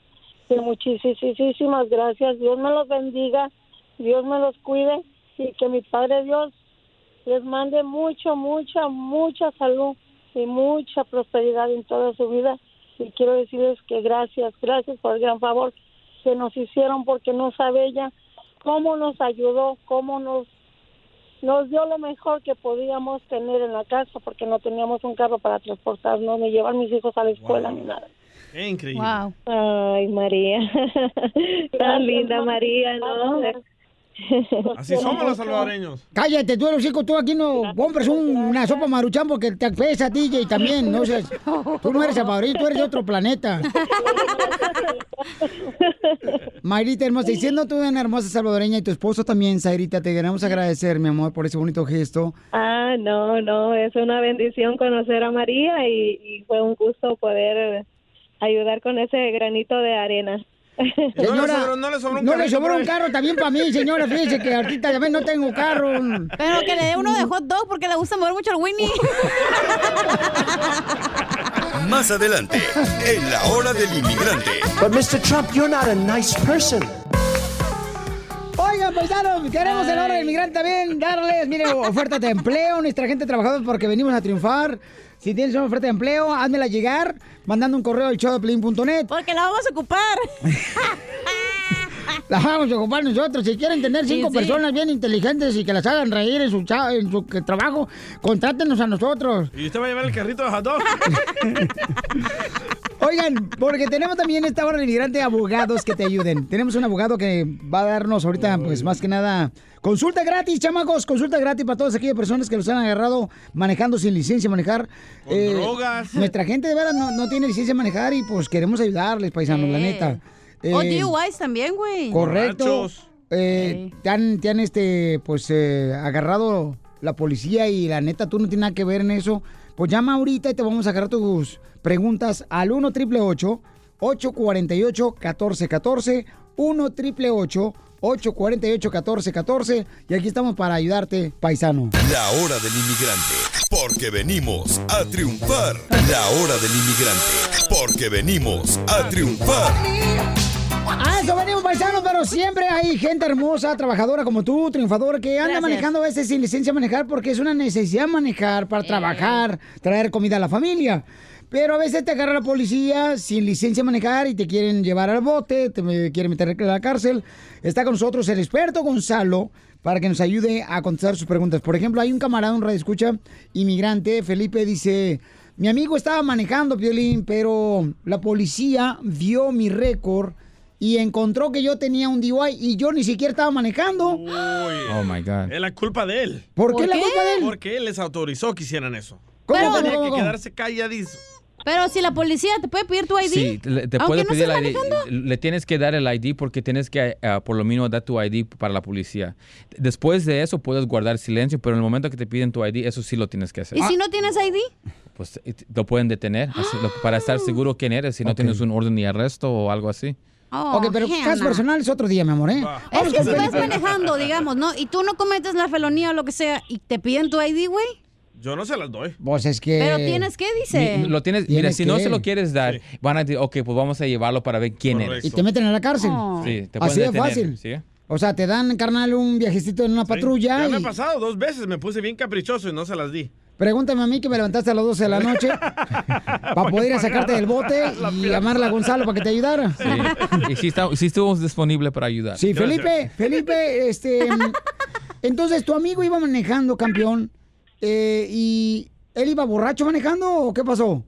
Y muchísimas gracias. Dios me los bendiga, Dios me los cuide y que mi Padre Dios les mande mucho, mucha, mucha salud y mucha prosperidad en toda su vida. Y quiero decirles que gracias, gracias por el gran favor que nos hicieron porque no sabe ella cómo nos ayudó, cómo nos nos dio lo mejor que podíamos tener en la casa porque no teníamos un carro para transportarnos ni llevar mis hijos a la escuela ni nada. Qué increíble. Ay, María. Tan linda, María, ¿no? Así somos los salvadoreños. Cállate, tú eres chico, tú aquí no compras un- una sopa maruchan porque te pesa, DJ, también, no seas- tú no eres salvadoreño, tú eres de otro planeta. Mayrita hermosa, y siendo tú una hermosa salvadoreña y tu esposo también, Zairita, te queremos agradecer, mi amor, por ese bonito gesto. Ah, no, no, es una bendición conocer a María y, y fue un gusto poder ayudar con ese granito de arena. Señora, no le sobró un no le sobró un ahí. carro también para mí, señora, fíjese que ahorita también no tengo carro. Pero que le dé uno de hot dog porque le gusta mover mucho el Winnie. Más adelante, en la hora del inmigrante. But Mr. Trump, you're not a nice person. Oigan, paisanos, queremos en la hora del inmigrante también darles, mire, oferta de empleo, nuestra gente trabajadora porque venimos a triunfar. Si tienes una oferta de empleo, házmela llegar mandando un correo al showdeplin.net. Porque la vamos a ocupar. La vamos a ocupar nosotros. Si quieren tener cinco sí. personas bien inteligentes y que las hagan reír en su, cha- en su que- trabajo, contrátenos a nosotros. ¿Y usted va a llevar el carrito de hot dog? Oigan, porque tenemos también esta hora de migrante abogados que te ayuden. Tenemos un abogado que va a darnos ahorita, pues más que nada, consulta gratis, chamacos, consulta gratis para todas aquellas personas que los han agarrado manejando sin licencia de manejar. Eh, drogas. Nuestra gente de verdad no, no tiene licencia de manejar y pues queremos ayudarles, paisanos, la neta. O Eh, DUIs también, güey. Correcto. Eh, te han, te han, este, pues, eh, agarrado la policía y la neta, tú no tienes nada que ver en eso. Pues llama ahorita y te vamos a agarrar tus preguntas al 1 888 848 1414 1 888 848 1414 y aquí estamos para ayudarte, paisano. La hora del inmigrante, porque venimos a triunfar. La hora del inmigrante, porque venimos a triunfar. A eso venimos, paisanos, pero siempre hay gente hermosa, trabajadora como tú, triunfadora, que anda Gracias. manejando a veces sin licencia de manejar porque es una necesidad manejar para trabajar, traer comida a la familia. Pero a veces te agarra la policía sin licencia de manejar y te quieren llevar al bote, te quieren meter a la cárcel. Está con nosotros el experto Gonzalo para que nos ayude a contestar sus preguntas. Por ejemplo, hay un camarada, un radio escucha, inmigrante, Felipe, dice... Mi amigo estaba manejando, Piolín, pero la policía vio mi récord y encontró que yo tenía un DUI y yo ni siquiera estaba manejando. Oh my God. Es la culpa de él. ¿Por qué la culpa de él? Porque él les autorizó que hicieran eso. ¿Cómo, tenía cómo, que cómo? quedarse calladizo. Pero si la policía te puede pedir tu ID. Sí, le- te puede no pedir el ID. Le tienes que dar el ID porque tienes que ah, por lo mínimo dar tu ID para la policía. Después de eso puedes guardar silencio, pero en el momento que te piden tu ID, eso sí lo tienes que hacer. ¿Y si no tienes ID? Pues eh, lo pueden detener así, lo- para estar seguro quién eres, si no tienes un orden de arresto o algo así. Oh, ok, pero caso personal es otro día, mi amor, ¿eh? Es que si vas manejando, digamos, ¿no? Y tú no cometes la felonía o lo que sea y te piden tu ID, güey. Yo no se las doy. Pues es que... Pero tienes que, dice. Mi- Lo tienes, mira, si no se lo quieres dar, van a decir, ok, pues vamos a llevarlo para ver quién eres. Y te meten a la cárcel. Sí, te Así de fácil. ¿sí? O sea, te dan, carnal, un viajecito en una patrulla Ya me ha pasado dos veces, me puse bien caprichoso y no se las di. Pregúntame a mí que me levantaste a las 12 de la noche para poder ir a sacarte del bote y llamarle a Gonzalo para que te ayudara. Sí. y sí, está- sí estuvimos disponibles para ayudar. Sí, Felipe, Felipe, este, entonces tu amigo iba manejando, campeón, eh, y él iba borracho manejando o qué pasó?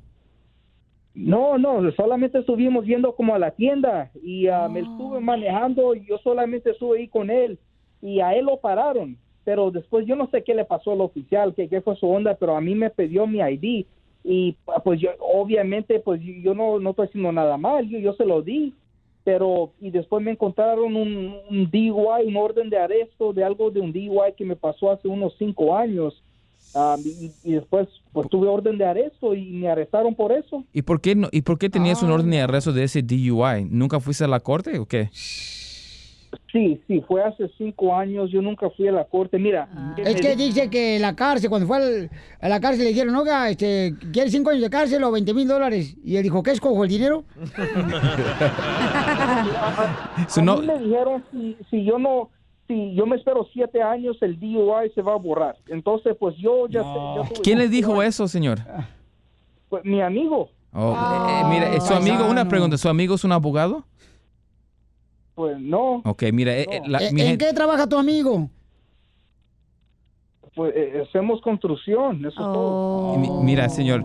No, no, solamente estuvimos yendo como a la tienda y ah, me estuve manejando y yo solamente estuve ahí con él y a él lo pararon, pero después yo no sé qué le pasó al oficial, qué, qué fue su onda, pero a mí me pidió mi ID y ah, pues yo obviamente pues yo, yo no, no estoy haciendo nada mal, yo, yo se lo di, pero y después me encontraron un, un DUI, un orden de arresto de algo de un DUI que me pasó hace unos cinco años. Ah, y, y después pues tuve orden de arresto y me arrestaron por eso. ¿Y por qué, no, ¿y por qué tenías un orden de arresto de ese DUI? ¿Nunca fuiste a la corte o qué? Sí, sí, fue hace cinco años, yo nunca fui a la corte. Mira, Es que dice que la cárcel, cuando fue al- a la cárcel le dijeron, oiga, este, ¿quiere cinco años de cárcel o 20 mil dólares? Y él dijo, ¿qué escojo, el dinero? So, a no- mí me dijeron si, si yo no, si yo me espero siete años, el DUI se va a borrar. Entonces, pues yo ya sé. ¿Quién le dijo eso, señor? Pues, mi amigo. Oh, eh, eh, mira, eh, su amigo, una pregunta, ¿su amigo es un abogado? Pues no, Ok, mira, eh, eh, la- ¿En mi en gente- qué trabaja tu amigo? Pues eh, hacemos construcción, eso es todo. mi- mira, señor,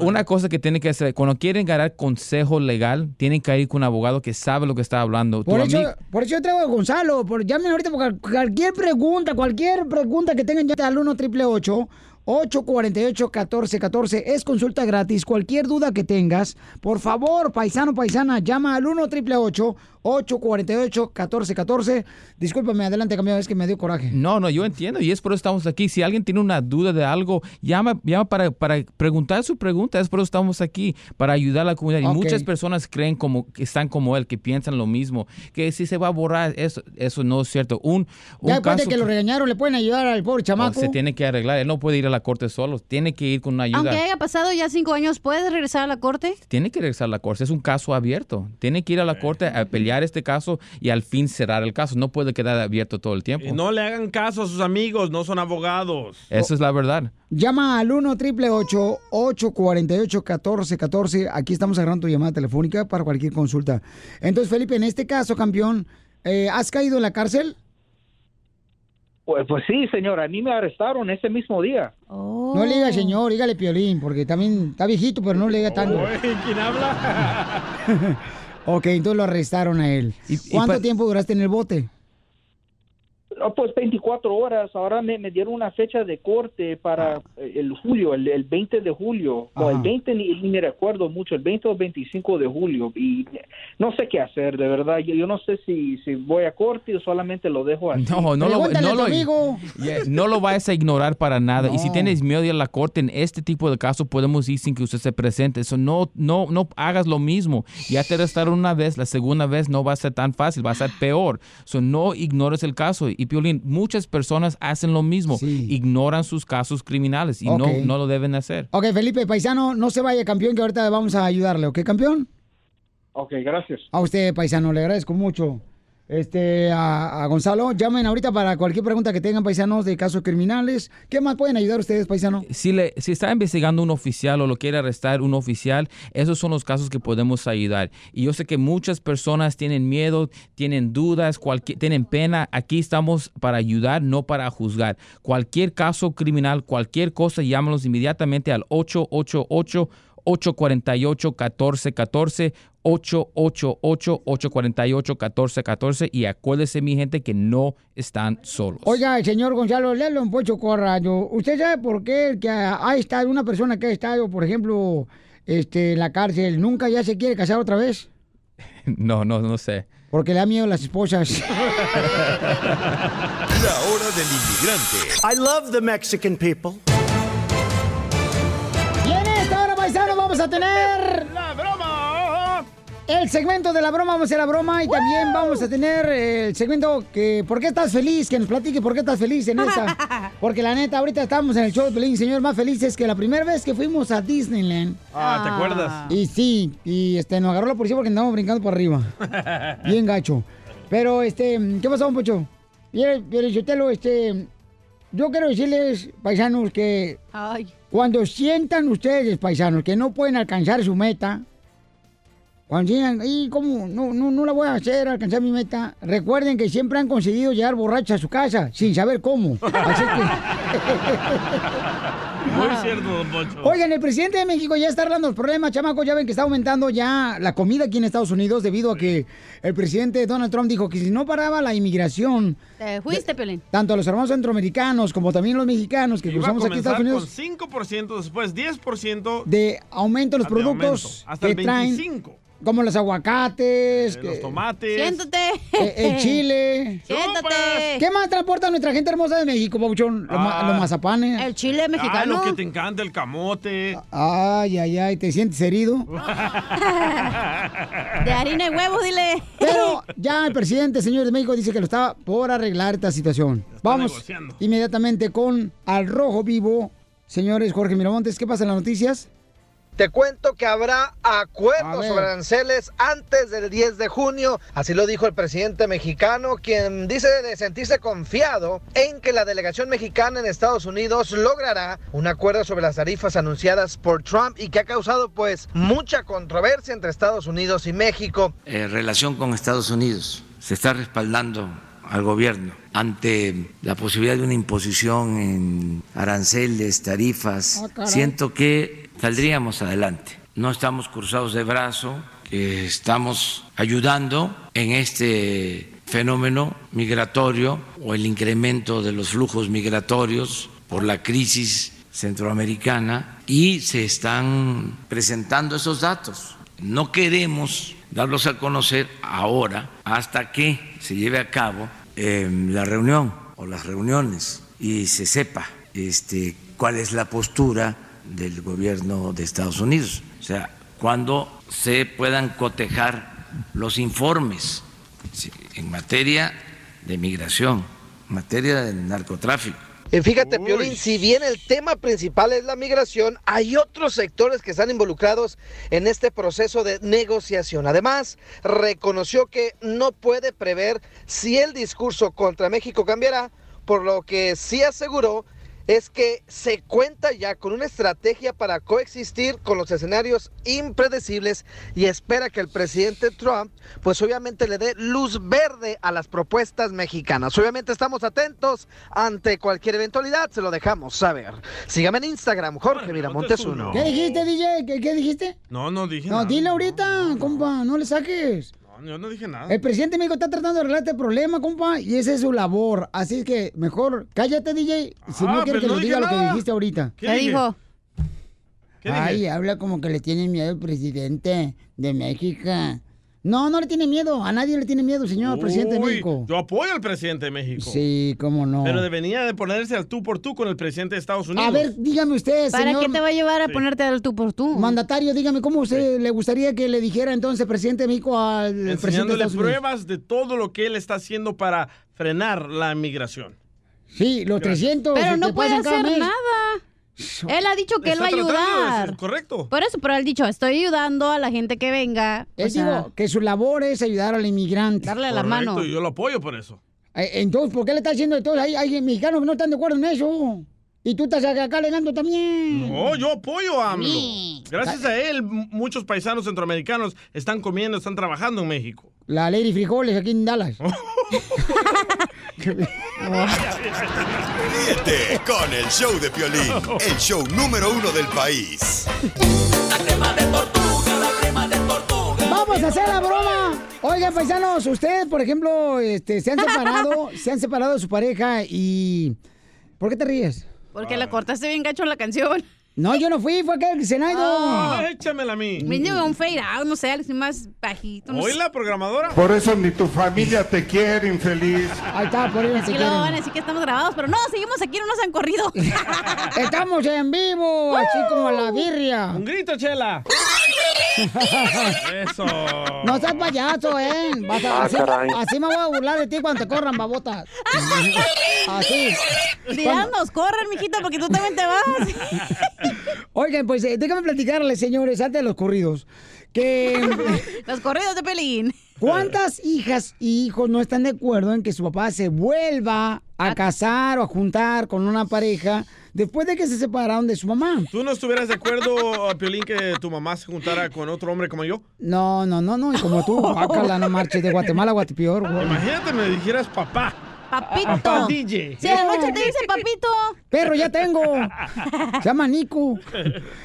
una cosa que tiene que hacer, cuando quieren ganar consejo legal, tienen que ir con un abogado que sabe lo que está hablando. Por eso, por eso yo traigo a Gonzalo. Por, llamen ahorita por cual- cualquier pregunta, cualquier pregunta que tengan, ya al 1 888 848 1414 Es consulta gratis. Cualquier duda que tengas, por favor, paisano, paisana, llama al 1 888 848 1414 Discúlpame, adelante, campeón, es que me dio coraje. No, no, yo entiendo y es por eso estamos aquí. Si alguien tiene una duda de algo, llama, llama para, para preguntar su pregunta. Es por eso estamos aquí, para ayudar a la comunidad. Y muchas personas creen como que están como él, que piensan lo mismo, que si se va a borrar, eso, eso no es cierto. Un, un Ya después de que lo regañaron, le pueden ayudar al pobre oh, chamaco. se tiene que arreglar. Él no puede ir a la corte solo, tiene que ir con una ayuda. Aunque haya pasado ya cinco años, ¿puedes regresar a la corte? Tiene que regresar a la corte, es un caso abierto. Tiene que ir a la corte a pelear este caso y al fin cerrar el caso. No puede quedar abierto todo el tiempo. Y no le hagan caso a sus amigos, no son abogados. Eso es la verdad. Llama al 1 888 848 1414 Aquí estamos agarrando tu llamada telefónica para cualquier consulta. Entonces, Felipe, en este caso, campeón, eh, ¿has caído en la cárcel? Pues, pues sí, señor, a mí me arrestaron ese mismo día. No le diga señor, dígale piolín, porque también está viejito, pero no le diga tanto. Oye, ¿Quién habla? ok, entonces lo arrestaron a él. ¿Cuánto tiempo duraste en el bote? No, pues 24 horas. Ahora me, me dieron una fecha de corte para eh, el julio, el, el 20 de julio. O el Ajá. 20 ni, ni me recuerdo mucho, el 20 o 25 de julio. Y no sé qué hacer, de verdad. Yo, yo no sé si, si voy a corte o solamente lo dejo así. No, no lo, no, lo, Yeah, no lo vayas a ignorar para nada. Y si No. tienes miedo de ir a la corte en este tipo de casos, podemos ir sin que usted se presente. Eso no, no, no hagas lo mismo. Ya te arrestaron una vez, la segunda vez no va a ser tan fácil, va a ser peor. So, no ignores el caso. Y Piolín, muchas personas hacen lo mismo, ignoran sus casos criminales y no, no lo deben hacer. Ok, Felipe, paisano, no se vaya, campeón, que ahorita vamos a ayudarle, ¿ok, campeón? Ok, gracias. A usted, paisano, le agradezco mucho. Este, a, a Gonzalo, llamen ahorita para cualquier pregunta que tengan, paisanos, de casos criminales. ¿Qué más pueden ayudar ustedes, paisano? Si, le, si está investigando un oficial o lo quiere arrestar un oficial, esos son los casos que podemos ayudar. Y yo sé que muchas personas tienen miedo, tienen dudas, cualquier, tienen pena. Aquí estamos para ayudar, no para juzgar. Cualquier caso criminal, cualquier cosa, llámanos inmediatamente al 888 848-1414, 888-848-1414 y acuérdese mi gente que no están solos. Oiga, señor Gonzalo, léelo en Pocho Corrado. ¿Usted sabe por qué el que ha ha estado, una persona que ha estado, por ejemplo, este, en la cárcel, nunca ya se quiere casar otra vez? No, no, no sé. Porque le da miedo a las esposas. La hora del inmigrante. I love the Mexican people. Y en esta hora, paisano, vamos a tener... ¡La broma! El segmento de la broma, vamos a hacer la broma y también vamos a tener el segmento que ¿por qué estás feliz? Que nos platique por qué estás feliz en esta. Porque la neta, ahorita estamos en el show de Pelín, señor, más felices que la primera vez que fuimos a Disneyland. Ah, ¿te acuerdas? Y sí, y este, nos agarró la policía porque andábamos brincando por arriba. Bien gacho. Pero, este, ¿qué pasó, Pocho? Mire, Pielichotelo, este, yo quiero decirles, paisanos, que cuando sientan ustedes, paisanos, que no pueden alcanzar su meta, cuando digan, ¿y cómo? No, no, no la voy a hacer, alcanzar mi meta. Recuerden que siempre han conseguido llegar borrachos a su casa, sin saber cómo. Así que... Muy cierto, don Poncho. Oigan, el presidente de México ya está arreglando los problemas, chamacos. Ya ven que está aumentando ya la comida aquí en Estados Unidos debido a que el presidente Donald Trump dijo que si no paraba la inmigración, Te fuiste, Pelín. tanto a los hermanos centroamericanos como también los mexicanos que Iba a cruzamos aquí a Estados Unidos, con 5%, después 10%. de aumento en los de productos aumento, hasta que el traen, 25. Como los aguacates, que- Los tomates. Siéntate. eh, el chile. Siéntate. ¿Qué más transporta nuestra gente hermosa de México, Pabuchón? Los, ma- Ah. los mazapanes. El chile Ah, mexicano. lo que te encanta, el camote. Ay, ay, ay, ¿te sientes herido? De harina y huevo, dile. Pero ya el presidente, señor de México, dice que lo está por arreglar esta situación. Vamos negociando. inmediatamente con Al Rojo Vivo. Señores, Jorge Miramontes, ¿qué pasa en las noticias? Te cuento que habrá acuerdos sobre aranceles antes del 10 de junio. Así lo dijo el presidente mexicano, quien dice de sentirse confiado en que la delegación mexicana en Estados Unidos logrará un acuerdo sobre las tarifas anunciadas por Trump y que ha causado pues mucha controversia entre Estados Unidos y México. en relación con Estados Unidos. Se está respaldando al gobierno ante la posibilidad de una imposición en aranceles, tarifas. Ah. Siento que saldríamos adelante. No estamos cruzados de brazo, estamos ayudando en este fenómeno migratorio o el incremento de los flujos migratorios por la crisis centroamericana y se están presentando esos datos. No queremos darlos a conocer ahora hasta que se lleve a cabo eh, la reunión o las reuniones y se sepa este, cuál es la postura del gobierno de Estados Unidos. O sea, cuando se puedan cotejar los informes en materia de migración, en materia del narcotráfico. Y fíjate, Piolín, si bien el tema principal es la migración, hay otros sectores que están involucrados en este proceso de negociación. Además, reconoció que no puede prever si el discurso contra México cambiará, por lo que sí aseguró es que se cuenta ya con una estrategia para coexistir con los escenarios impredecibles y espera que el presidente Trump pues obviamente le dé luz verde a las propuestas mexicanas. Obviamente estamos atentos ante cualquier eventualidad, se lo dejamos saber. Sígame en Instagram, Jorge Miramontes uno. ¿Qué dijiste, DJ? ¿Qué, qué dijiste? No, no dije No, nada. dile ahorita, compa, no le saques. No, yo no dije nada. El presidente de México está tratando de arreglar este problema, compa, y esa es su labor. Así que mejor cállate, DJ, si Ah, no quieres pero que no diga lo que dijiste ahorita. ¿Qué dijo? ¿Qué dije? Ay, habla como que le tiene miedo el presidente de México. No, no le tiene miedo. A nadie le tiene miedo, señor presidente de México. Yo apoyo al presidente de México. Sí, cómo no. Pero debería de ponerse al tú por tú con el presidente de Estados Unidos. A ver, dígame usted, ¿Para señor. qué te va a llevar a Sí. ponerte al tú por tú? Mandatario, dígame, ¿cómo usted le gustaría que le dijera entonces presidente de México al presidente de Estados Unidos? pruebas de todo lo que él está haciendo para frenar la migración. Sí, los 300. Pero no puede hacer mes. nada. Él ha dicho que él va a de ayudar. ser correcto. Por eso, pero él ha dicho, estoy ayudando a la gente que venga. Él o sea, digo que su labor es ayudar al inmigrante. Darle la Correcto, y yo lo apoyo por eso. Eh, Entonces, ¿por qué le está haciendo todo? Hay, hay mexicanos que no están de acuerdo en eso. Y tú estás acá alegando también. No, yo apoyo a AMLO. Sí. Gracias a él, muchos paisanos centroamericanos están comiendo, están trabajando en México. La Lady Frijoles aquí en Dallas. Ríete con el show de Piolín, el show número uno del país. Vamos a hacer la broma. Oigan, paisanos, ustedes, por ejemplo, este, se han separado, se han separado de su pareja y... ¿Por qué te ríes? Porque le cortaste bien gacho la canción. No, yo no fui, fue aquel Zenaido. Ah, échamela a mí. Me dio un fade out, no sé, algo así más bajito. No ¿Hoy sé. la programadora? Por eso ni tu familia te quiere, infeliz. Ahí está, por eso Es que luego van a decir que estamos grabados, pero no, seguimos aquí, no nos han corrido. Estamos en vivo, así como la birria. Un grito, Chela. Eso. No seas payaso, ¿eh? Vas a- Ah, así, así me voy a burlar de ti cuando te corran, babotas. Así. Ya nos corren, mijito, porque tú también te vas. Oigan, pues eh, déjame platicarles, señores, antes de los corridos, que... Los corridos de pelín. ¿Cuántas hijas y hijos no están de acuerdo en que su papá se vuelva a casar o a juntar con una pareja después de que se separaron de su mamá? ¿Tú no estuvieras de acuerdo, Piolín, que tu mamá se juntara con otro hombre como yo? No, no, no, no, y como tú, bácala, no marches de Guatemala a Guatepeor, güey. Imagínate, me dijeras papá. Papito. Papá DJ. Si a la noche te dice papito. Perro, ya tengo. Se llama Nico.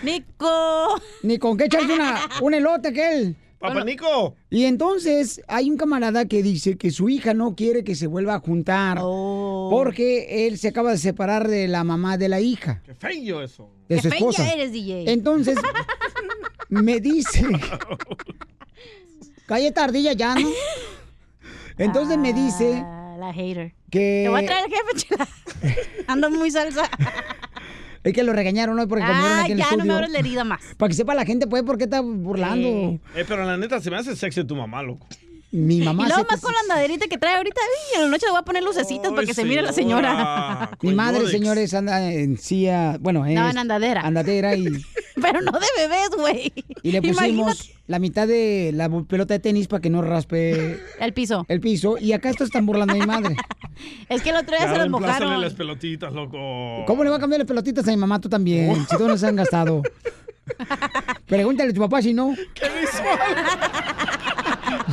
Nico. Ni con qué echarse una, un elote aquel. Papá Nico. Y entonces hay un camarada que dice que su hija no quiere que se vuelva a juntar Oh. porque él se acaba de separar de la mamá de la hija, Qué feo eso. de su Qué esposa. fea eres, DJ. Entonces me dice, calle tardilla ya, ¿no? Entonces me dice la hater. que Te voy a traer el jefe, chela. Ando muy salsa. es que lo regañaron hoy porque comieron Ah, aquí en el ya no me abres la herida más. Para que sepa la gente, pues, por qué está burlando. Eh, pero la neta, se me hace sexy tu mamá, loco. Mi mamá y luego más con la andaderita que trae ahorita. Y en la noche le voy a poner lucecitas para que se mire la señora. Mi madre, señores, anda en silla, bueno, es No, en andadera. andadera y, Pero no de bebés, güey. y le pusimos Imagínate. la mitad de la pelota de tenis para que no raspe El piso. el piso. Y acá esto están burlando a mi madre. Es que el otro día Ya, se los mojaron. las pelotitas, loco. ¿Cómo le va a cambiar las pelotitas a mi mamá? Tú también, si todos nos han gastado. Pregúntale a tu papá si no. ¡Qué visual!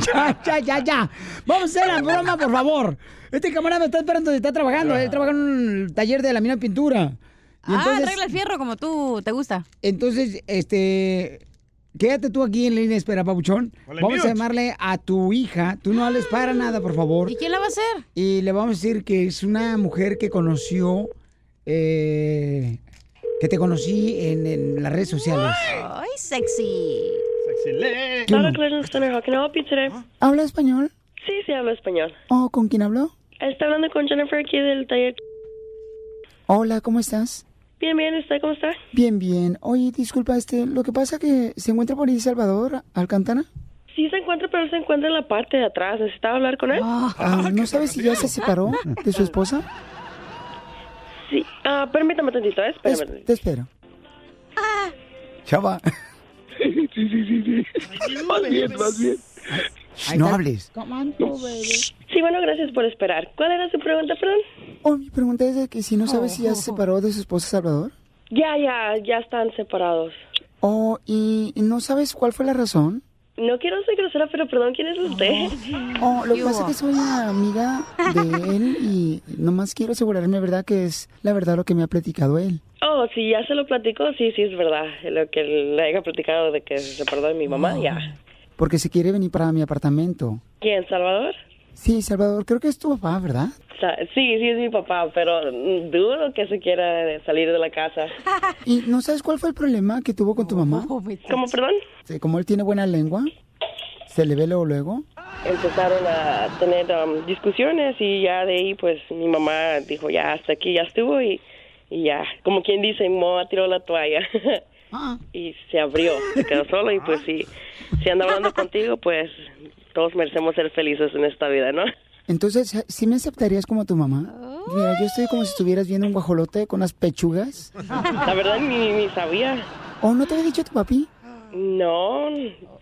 Ya, ya, ya, ya. Vamos a hacer la broma, por favor. Este camarada me está esperando, está trabajando. Él trabaja en un taller de laminado y pintura. Y ah, entonces, arregla el fierro como tú te gusta. entonces, este... Quédate tú aquí en línea espera, Pabuchón. Vamos mute. a llamarle a tu hija. Tú no hables para nada, por favor. ¿Y quién la va a hacer? Y le vamos a decir que es una mujer que conoció... eh, que te conocí en, en las redes sociales. Ay, sexy. Sexy ¿Qué Hola, today? ¿Habla español? Sí, sí, hablo español. Oh, ¿con quién habló? Está hablando con Jennifer aquí del taller. Hola, ¿cómo estás? Bien, bien, ¿usted cómo está? Bien, bien. Oye, disculpa, este, lo que pasa que se encuentra por ahí Salvador Alcantara. Sí se encuentra, pero él se encuentra en la parte de atrás. ¿Necesitaba hablar con él? Ah, ¿No sabes si ya se separó de su esposa? Sí. Ah, permítame tantito, ¿eh? Espérame tantito. Te espero. Chava. sí, sí, sí, sí. Más bien, más bien. No hables. Sí, bueno, gracias por esperar. ¿Cuál era su pregunta, perdón? Oh, mi pregunta es de que si no sabes si ya se separó de su esposo Salvador. Ya, ya, ya están separados. Oh, y no sabes cuál fue la razón. No quiero ser grosera, pero perdón, ¿quién es usted? Oh, lo que pasa es que soy amiga de él y nomás quiero asegurarme, ¿verdad? Que es la verdad lo que me ha platicado él. Oh, si ya se lo platicó, sí, sí, es verdad. Lo que le haya platicado de que se separó de mi mamá, Oh. ya. Porque se quiere venir para mi apartamento. ¿Quién, Salvador? Sí, Salvador, creo que es tu papá, ¿verdad? Sí, sí, es mi papá, pero dudo que se quiera salir de la casa. ¿Y no sabes cuál fue el problema que tuvo con tu mamá? ¿Cómo, perdón? Sí, Como él tiene buena lengua, se le ve luego luego. Empezaron a tener um, discusiones y ya de ahí, pues, mi mamá dijo, ya, hasta aquí ya estuvo y, y ya, como quien dice, mi mamá tiró la toalla. y se abrió, se quedó solo y pues sí, si anda hablando contigo, pues todos merecemos ser felices en esta vida, ¿no? Entonces, ¿sí me aceptarías como tu mamá? Mira, yo estoy como si estuvieras viendo un guajolote con unas pechugas. La verdad ni, ni sabía. ¿O no te había dicho tu papi? No,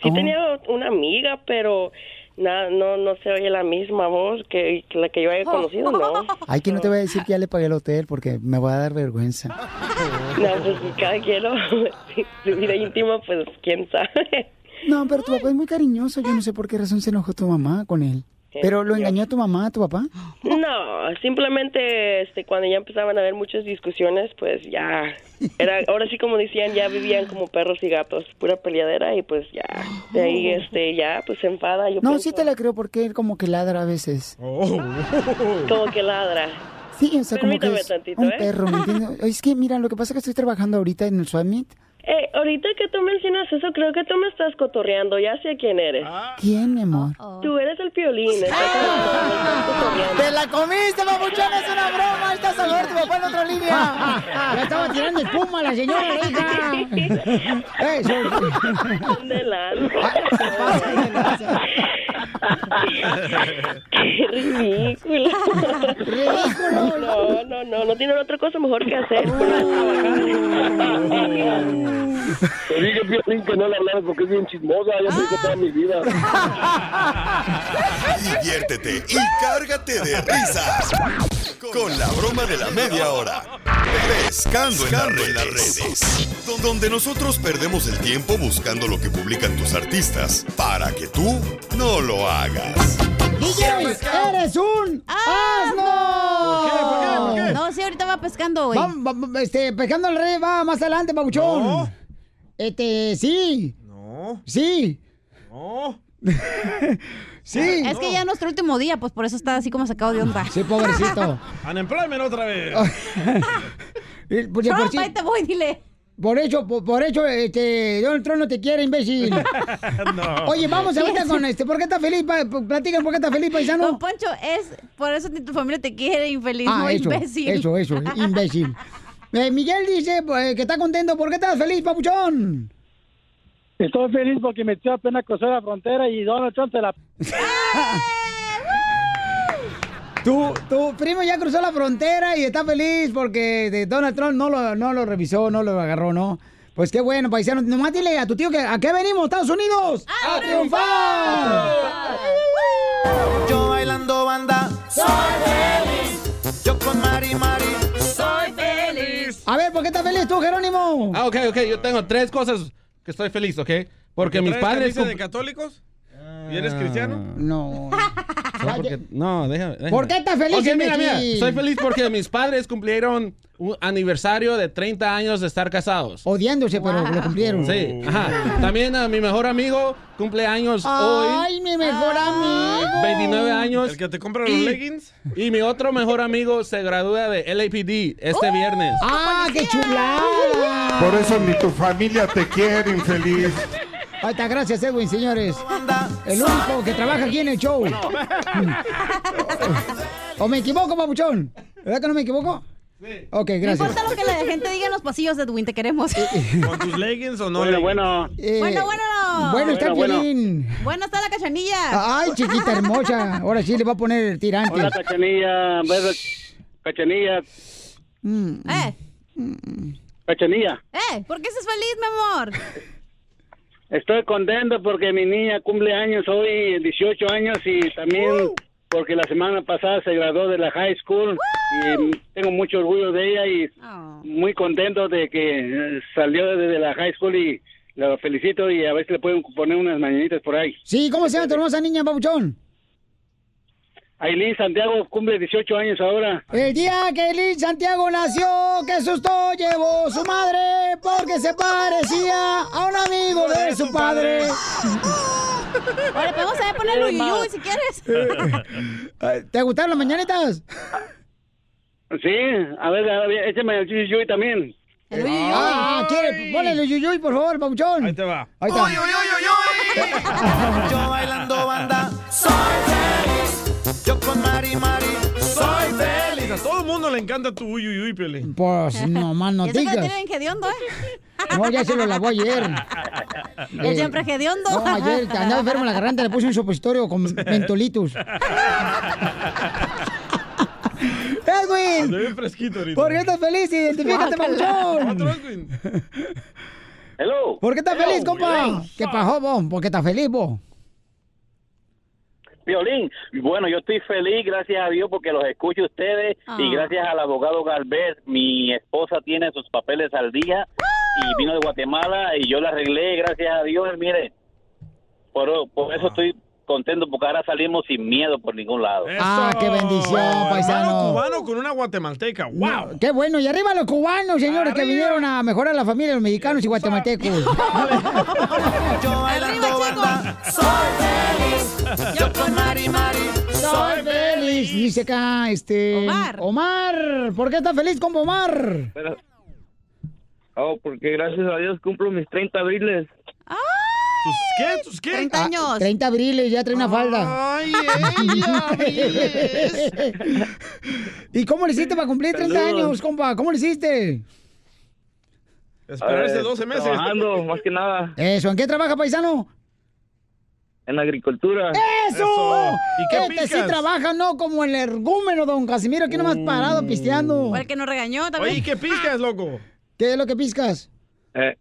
sí Oh. tenía una amiga, pero na- no no se oye la misma voz que, que la que yo haya conocido, ¿no? Ay, que no te voy a decir que ya le pagué el hotel porque me va a dar vergüenza. No, pues cada quien, ¿no? su vida íntima, pues quién sabe. No, pero tu papá es muy cariñoso. Yo no sé por qué razón se enojó tu mamá con él. ¿Pero lo engañó a tu mamá, a tu papá? No, simplemente este cuando ya empezaban a haber muchas discusiones, pues ya era ahora sí como decían, ya vivían como perros y gatos, pura peleadera y pues ya de ahí este ya pues se enfada, yo No, pienso, sí te la creo porque él como que ladra a veces. como que ladra. Sí, o sea, como que Permítame es tantito, un ¿eh? perro, ¿me entiendes? Es que, mira, lo que pasa es que estoy trabajando ahorita en el Summit. Eh, ahorita que tú mencionas eso, creo que tú me estás cotorreando, ya sé quién eres. ¿Quién, mi amor? Tú eres el piolín. estás- ¡Te la comiste, papuchón! ¡Es una broma! ¡Está Salvador, tu papá en otra línea! ¡Ya estaba tirando espuma la señora, hija! ¡Eso! Qué ridículo. Ridículo. No, no, no, no tienen otra cosa mejor que hacer. Te dije, Piolín, que no la hablaras porque es bien chismosa. Ya digo toda mi vida. Diviértete y cárgate de risas con la broma de la media hora. Pescando en las redes. Donde nosotros perdemos el tiempo buscando lo que publican tus artistas para que tú no lo hagas. DJ, eres un asno. ¿Por qué? ¿Por qué? ¿Por qué? No, sí, ahorita va pescando, güey. Va, este, pescando al rey va más adelante, papuchón. Este, sí. No. Sí. No. sí. Es que ya es nuestro último día, pues por eso está así como sacado de onda. Sí, pobrecito. Unemployment otra vez. Pues, Trump, por si- ahí te voy, dile. Por eso, por, por eso, este, Donald Trump no te quiere, imbécil. No. Oye, vamos ahorita con este. ¿Por qué estás feliz? Pa- Platican, ¿por qué estás feliz, paisano? Don Poncho, es por eso ni tu familia te quiere, infeliz, Ah, no eso, imbécil. eso, eso, imbécil. Eh, Miguel dice pues, que está contento. ¿Por qué estás feliz, papuchón? Estoy feliz porque me echó apenas cruzar la frontera y Donald Trump se la... Tu, tu primo ya cruzó la frontera y está feliz porque de Donald Trump no lo, no lo revisó, no lo agarró, ¿no? Pues qué bueno, paisano. Nomás dile a tu tío que ¿a qué venimos, Estados Unidos? ¡A, triunfar! Yo bailando banda, soy feliz. Yo con Mari Mari, soy feliz. A ver, ¿por qué estás feliz tú, Jerónimo? Ah, ok, ok. Yo tengo tres cosas que estoy feliz, ¿ok? Porque mis padres... de católicos? ¿Y eres cristiano? No. No, porque- no, déjame, déjame. ¿Por qué estás feliz, Ok, mira, mira. Estoy feliz porque mis padres cumplieron un aniversario de 30 años de estar casados. Odiándose, pero lo cumplieron. Sí, ajá. También a mi mejor amigo cumple años hoy. Ay, mi mejor amigo. 29 años. ¿El que te compra los leggings? Y mi otro mejor amigo se gradúa de LAPD este viernes. ¡Ah, qué chulada! Por eso ni tu familia te quiere, infeliz. Ahí está, gracias, Edwin, señores. El único que trabaja aquí en el show. ¿O me equivoco, papuchón? ¿Verdad que no me equivoco? Sí. Ok, No gracias. importa lo que la gente diga en los pasillos de Edwin, te queremos. ¿Con tus leggings o no? Bueno, bueno. Eh, bueno, bueno. Bueno, está Bueno, bueno. Piolín. Bueno, está la cachanilla. Ay, chiquita hermosa. Ahora sí le va a poner el tirante. Hola, Cachanilla. Beso. Cachanilla. Mm. Eh, Cachanilla. eh, ¿por qué estás feliz, mi amor? Estoy contento porque mi niña cumple años hoy, 18 años, y también porque la semana pasada se graduó de la high school y tengo mucho orgullo de ella y muy contento de que eh, salió desde la high school y la felicito y a ver si le pueden poner unas mañanitas por ahí. Sí, ¿cómo se llama tu hermosa niña, Pabuchón? Aileen Santiago cumple 18 años ahora. El día que Liz Santiago nació, qué susto llevó su madre, porque se parecía a un amigo de su padre. Ahora podemos saber poner uyuyuy si quieres. ¿Te gustaron las mañanitas? Sí, a ver, a ver, échame el yuyuy también. Ah, ¿quiere? Ponle el yuyuy, por favor, Pabuchón. Ahí te va. Ahí está. Yo bailando banda, soy. Yo con Mari Mari, soy feliz. A todo el mundo le encanta tu uy, uy, uy, Piolín. Pues no más no eso digas. tiene bien hediondo, ¿eh? No, ya se lo lavó ayer. Él siempre hediondo. No, ayer que andaba enfermo en la garganta, le puse un supositorio con mentolitus. Edwin, fresquito ahorita. ¿por qué estás feliz? Identifícate, papuchón. Hello. ¿Por qué estás feliz, compa? ¿Qué pasó, vos? ¿Por qué estás feliz, vos? Violín, bueno, yo estoy feliz, gracias a Dios, porque los escucho ustedes. Ah. y gracias al abogado Galvez, mi esposa tiene sus papeles al día y vino de Guatemala y yo la arreglé, gracias a Dios, mire, por, por eso estoy contento, porque ahora salimos sin miedo por ningún lado. Ah, qué bendición, Hermano paisano. cubano con una guatemalteca. ¡Wow! Qué bueno, y arriba los cubanos, señores, que vinieron a mejorar la familia de los mexicanos y guatemaltecos. Yo bailando banda, soy feliz. Yo con Mari Mari, Soy feliz, dice acá, este... Omar. Omar, ¿por qué estás feliz, compa Omar? Pero- Oh, porque gracias a Dios cumplo mis 30 abriles. ¿Tus qué? ¿Tus qué? 30 años. 30 abriles, ya trae una falda. Ay, ella. ¿Y cómo le hiciste para cumplir 30 Saludos. años, compa? ¿Cómo le hiciste? Esperarse Eh, 12 meses. Trabajando, más que nada, Eso, ¿en qué trabaja, paisano? en la agricultura. ¡Eso! ¿Y qué este sí picas? trabaja, no como el ergúmeno, don Casimiro, aquí nomás parado pisteando. O el que nos regañó también. Oye, ¿y ¿qué piscas, loco? ¿Qué es lo que piscas? Eh,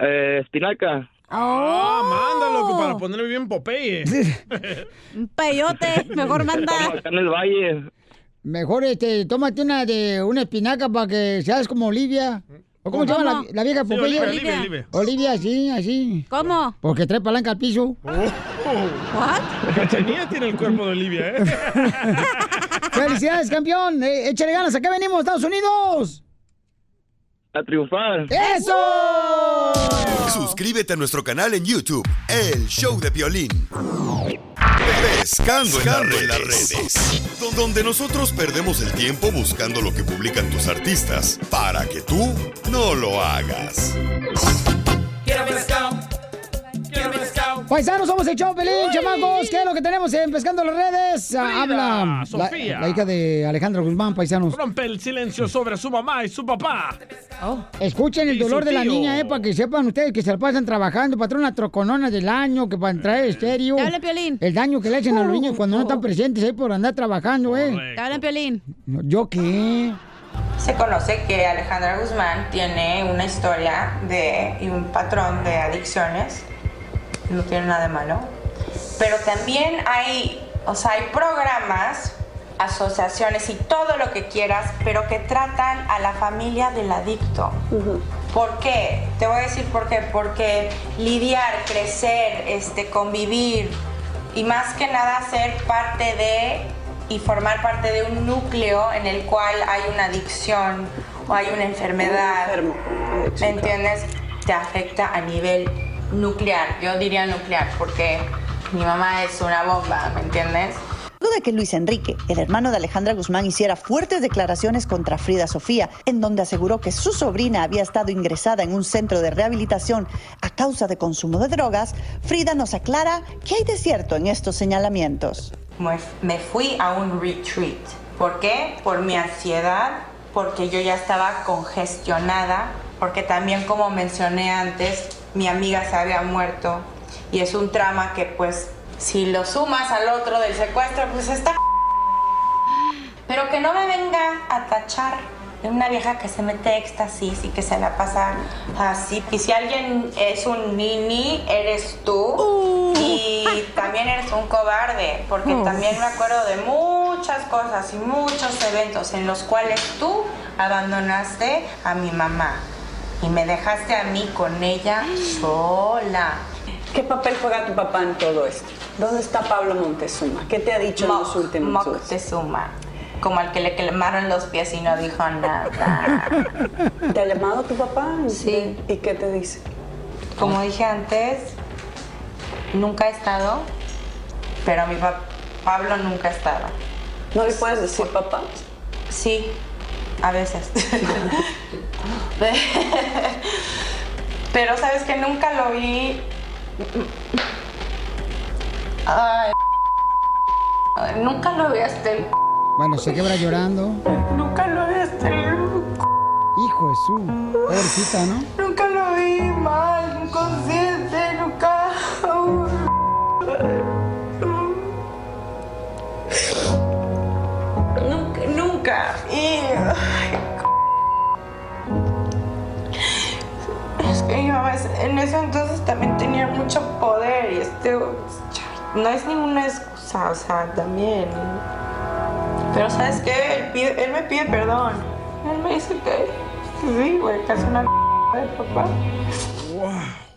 eh, espinaca. Ah, manda, loco, para ponerme bien Popeye. Un peyote, mejor manda. Acá en el valle. Mejor, este, tómate una de una espinaca para que seas como Olivia. ¿O cómo, se llama la, vieja Sí, Popeye? Olivia, Olivia, Olivia. Olivia, sí, así. ¿Cómo? Porque trae palanca al piso. ¿What? Cachanilla tiene el cuerpo de Olivia, ¿eh? ¡Felicidades, campeón! Eh, échale ganas, acá venimos, Estados Unidos. A triunfar. ¡Eso! Suscríbete a nuestro canal en YouTube, El Show de Violín. Pescando, en las redes. Donde nosotros perdemos el tiempo buscando lo que publican tus artistas para que tú no lo hagas. Quiero pescado. Paisanos, somos el show, Pelín, chamacos. ¿Qué es lo que tenemos en Pescando las Redes? Ah, Frida, Habla la, Sofía. la hija de Alejandra Guzmán, paisanos. Rompe el silencio sobre su mamá y su papá. Escuchen el dolor de la niña, eh, para que sepan ustedes que se la pasan trabajando, patrona troconona del año, que para traer estéreo. Te habla Piolín. El daño que le hacen a los niños cuando no están presentes ahí por andar trabajando, eh. Hablan Piolín. ¿Yo qué? Se conoce que Alejandra Guzmán tiene una historia de y un patrón de adicciones. No tiene nada de malo. Pero también hay, o sea, hay programas, asociaciones y todo lo que quieras, pero que tratan a la familia del adicto. ¿Por qué? Te voy a decir por qué. Porque lidiar, crecer, este, convivir y más que nada ser parte de y formar parte de un núcleo en el cual hay una adicción o hay una enfermedad, ¿me entiendes? Te afecta a nivel nuclear. Yo diría nuclear porque mi mamá es una bomba, ¿me entiendes? Luego de que Luis Enrique, el hermano de Alejandra Guzmán, hiciera fuertes declaraciones contra Frida Sofía, en donde aseguró que su sobrina había estado ingresada en un centro de rehabilitación a causa de consumo de drogas, Frida nos aclara qué hay de cierto en estos señalamientos. Me, me fui a un retreat. ¿Por qué? Por mi ansiedad, porque yo ya estaba congestionada, porque también como mencioné antes, mi amiga se había muerto y es un trama que pues si lo sumas al otro del secuestro, pues está... Pero que no me venga a tachar de una vieja que se mete éxtasis y que se la pasa así. Y si alguien es un nini, eres tú. Y también eres un cobarde, porque también me acuerdo de muchas cosas y muchos eventos en los cuales tú abandonaste a mi mamá y me dejaste a mí con ella sola. ¿Qué papel juega tu papá en todo esto? ¿Dónde está Pablo Montezuma? ¿Qué te ha dicho en los últimos días? Moctezuma. Como al que le quemaron los pies y no dijo nada. ¿Te ha llamado tu papá? Sí. ¿Y qué te dice? Como dije antes, nunca he estado, pero mi papá Pablo nunca ha estado. ¿No le puedes decir papá? Sí, a veces. pero sabes que nunca lo vi. Ay, nunca lo vi hasta el. Bueno, se quebra llorando. Nunca lo vi hasta el. Hijo de su. Pobrecita, ¿no? Nunca lo vi mal, inconsciente, nunca. Nunca. Y. ay, Es que a veces- en ese entonces también tenía mucho poder y este. No es ninguna excusa, o sea, también. Pero ¿sabes qué? Él, me pide perdón. Él me dice que. Sí, güey, que es una de papá.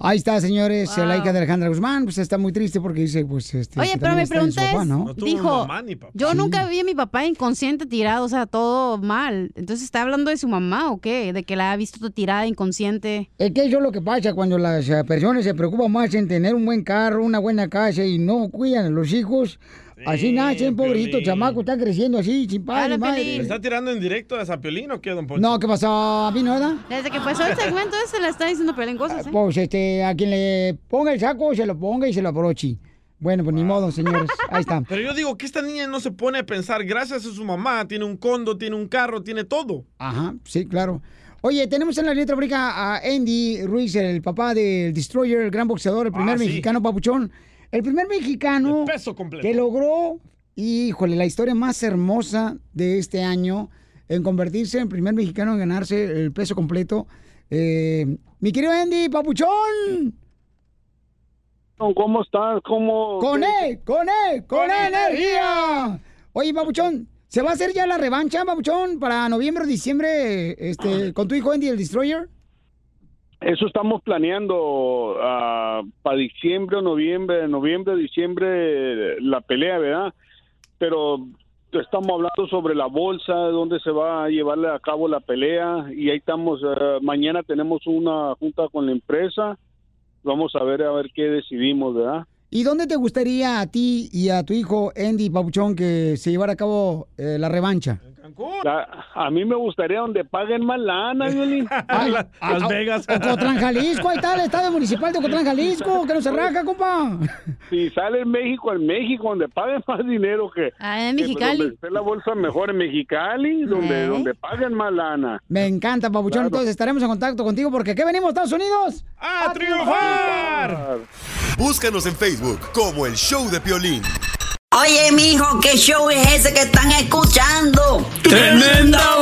Ahí está, señores, la Wow. hija de Alejandra Guzmán, pues está muy triste porque dice, pues, este. Oye, que pero pregunta papá, es, ¿no? dijo, yo Sí. nunca vi a mi papá inconsciente tirado, o sea, todo mal. Entonces, ¿está hablando de su mamá o qué? De que la ha visto tirada inconsciente. Es que eso es lo que pasa cuando las eh, personas se preocupan más en tener un buen carro, una buena casa y no cuidan a los hijos. Así nacen, pobrito chamaco, están creciendo así, sin padre, ¿Le madre. está tirando en directo a esa Piolín o qué, don Poncho? No, ¿qué pasó? ¿A mí no, verdad? Desde que pasó el segmento ese le está diciendo Pelín cosas, ¿eh? Pues este, a quien le ponga el saco, se lo ponga y se lo abroche. Bueno, pues ni modo, señores. Ahí está. Pero yo digo que esta niña no se pone a pensar, gracias a su mamá, tiene un condo, tiene un carro, tiene todo. Ajá, sí, claro. Oye, tenemos en la letra fríca a Andy Ruiz, el papá del Destroyer, el gran boxeador, el primer Ah, sí. mexicano papuchón. El primer mexicano peso completo. que logró, híjole, la historia más hermosa de este año en convertirse en el primer mexicano en ganarse el peso completo. Eh, mi querido Andy, papuchón. ¿Cómo estás? ¿Cómo? Con él, con él, con, energía. Oye, Papuchón, ¿se va a hacer ya la revancha, Papuchón, para noviembre o diciembre este, con tu hijo Andy, el Destroyer? Eso estamos planeando ah, para diciembre o noviembre, noviembre, diciembre, la pelea, ¿verdad? Pero estamos hablando sobre la bolsa, dónde se va a llevar a cabo la pelea y ahí estamos, ah, mañana tenemos una junta con la empresa, vamos a ver a ver qué decidimos, ¿verdad? ¿Y dónde te gustaría a ti y a tu hijo Andy, Papuchón, que se llevara a cabo eh, la revancha? La- a mí me gustaría donde paguen más lana, Violín. Ay, a- a- Ocotlán, Jalisco, ahí está el estadio municipal de Ocotlán, Jalisco, que no se raja, compa. Si sale en México, en México, donde paguen más dinero que... Ah, en que Mexicali. Donde esté la bolsa mejor en Mexicali, donde, ¿Eh? donde paguen más lana. Me encanta, Papuchón, Claro. entonces estaremos en contacto contigo porque ¿qué venimos, Estados Unidos? ¡A triunfar! Búscanos en Facebook como El Show de Piolín. Oye, mijo, ¿qué show es ese que están escuchando? ¡Tremenda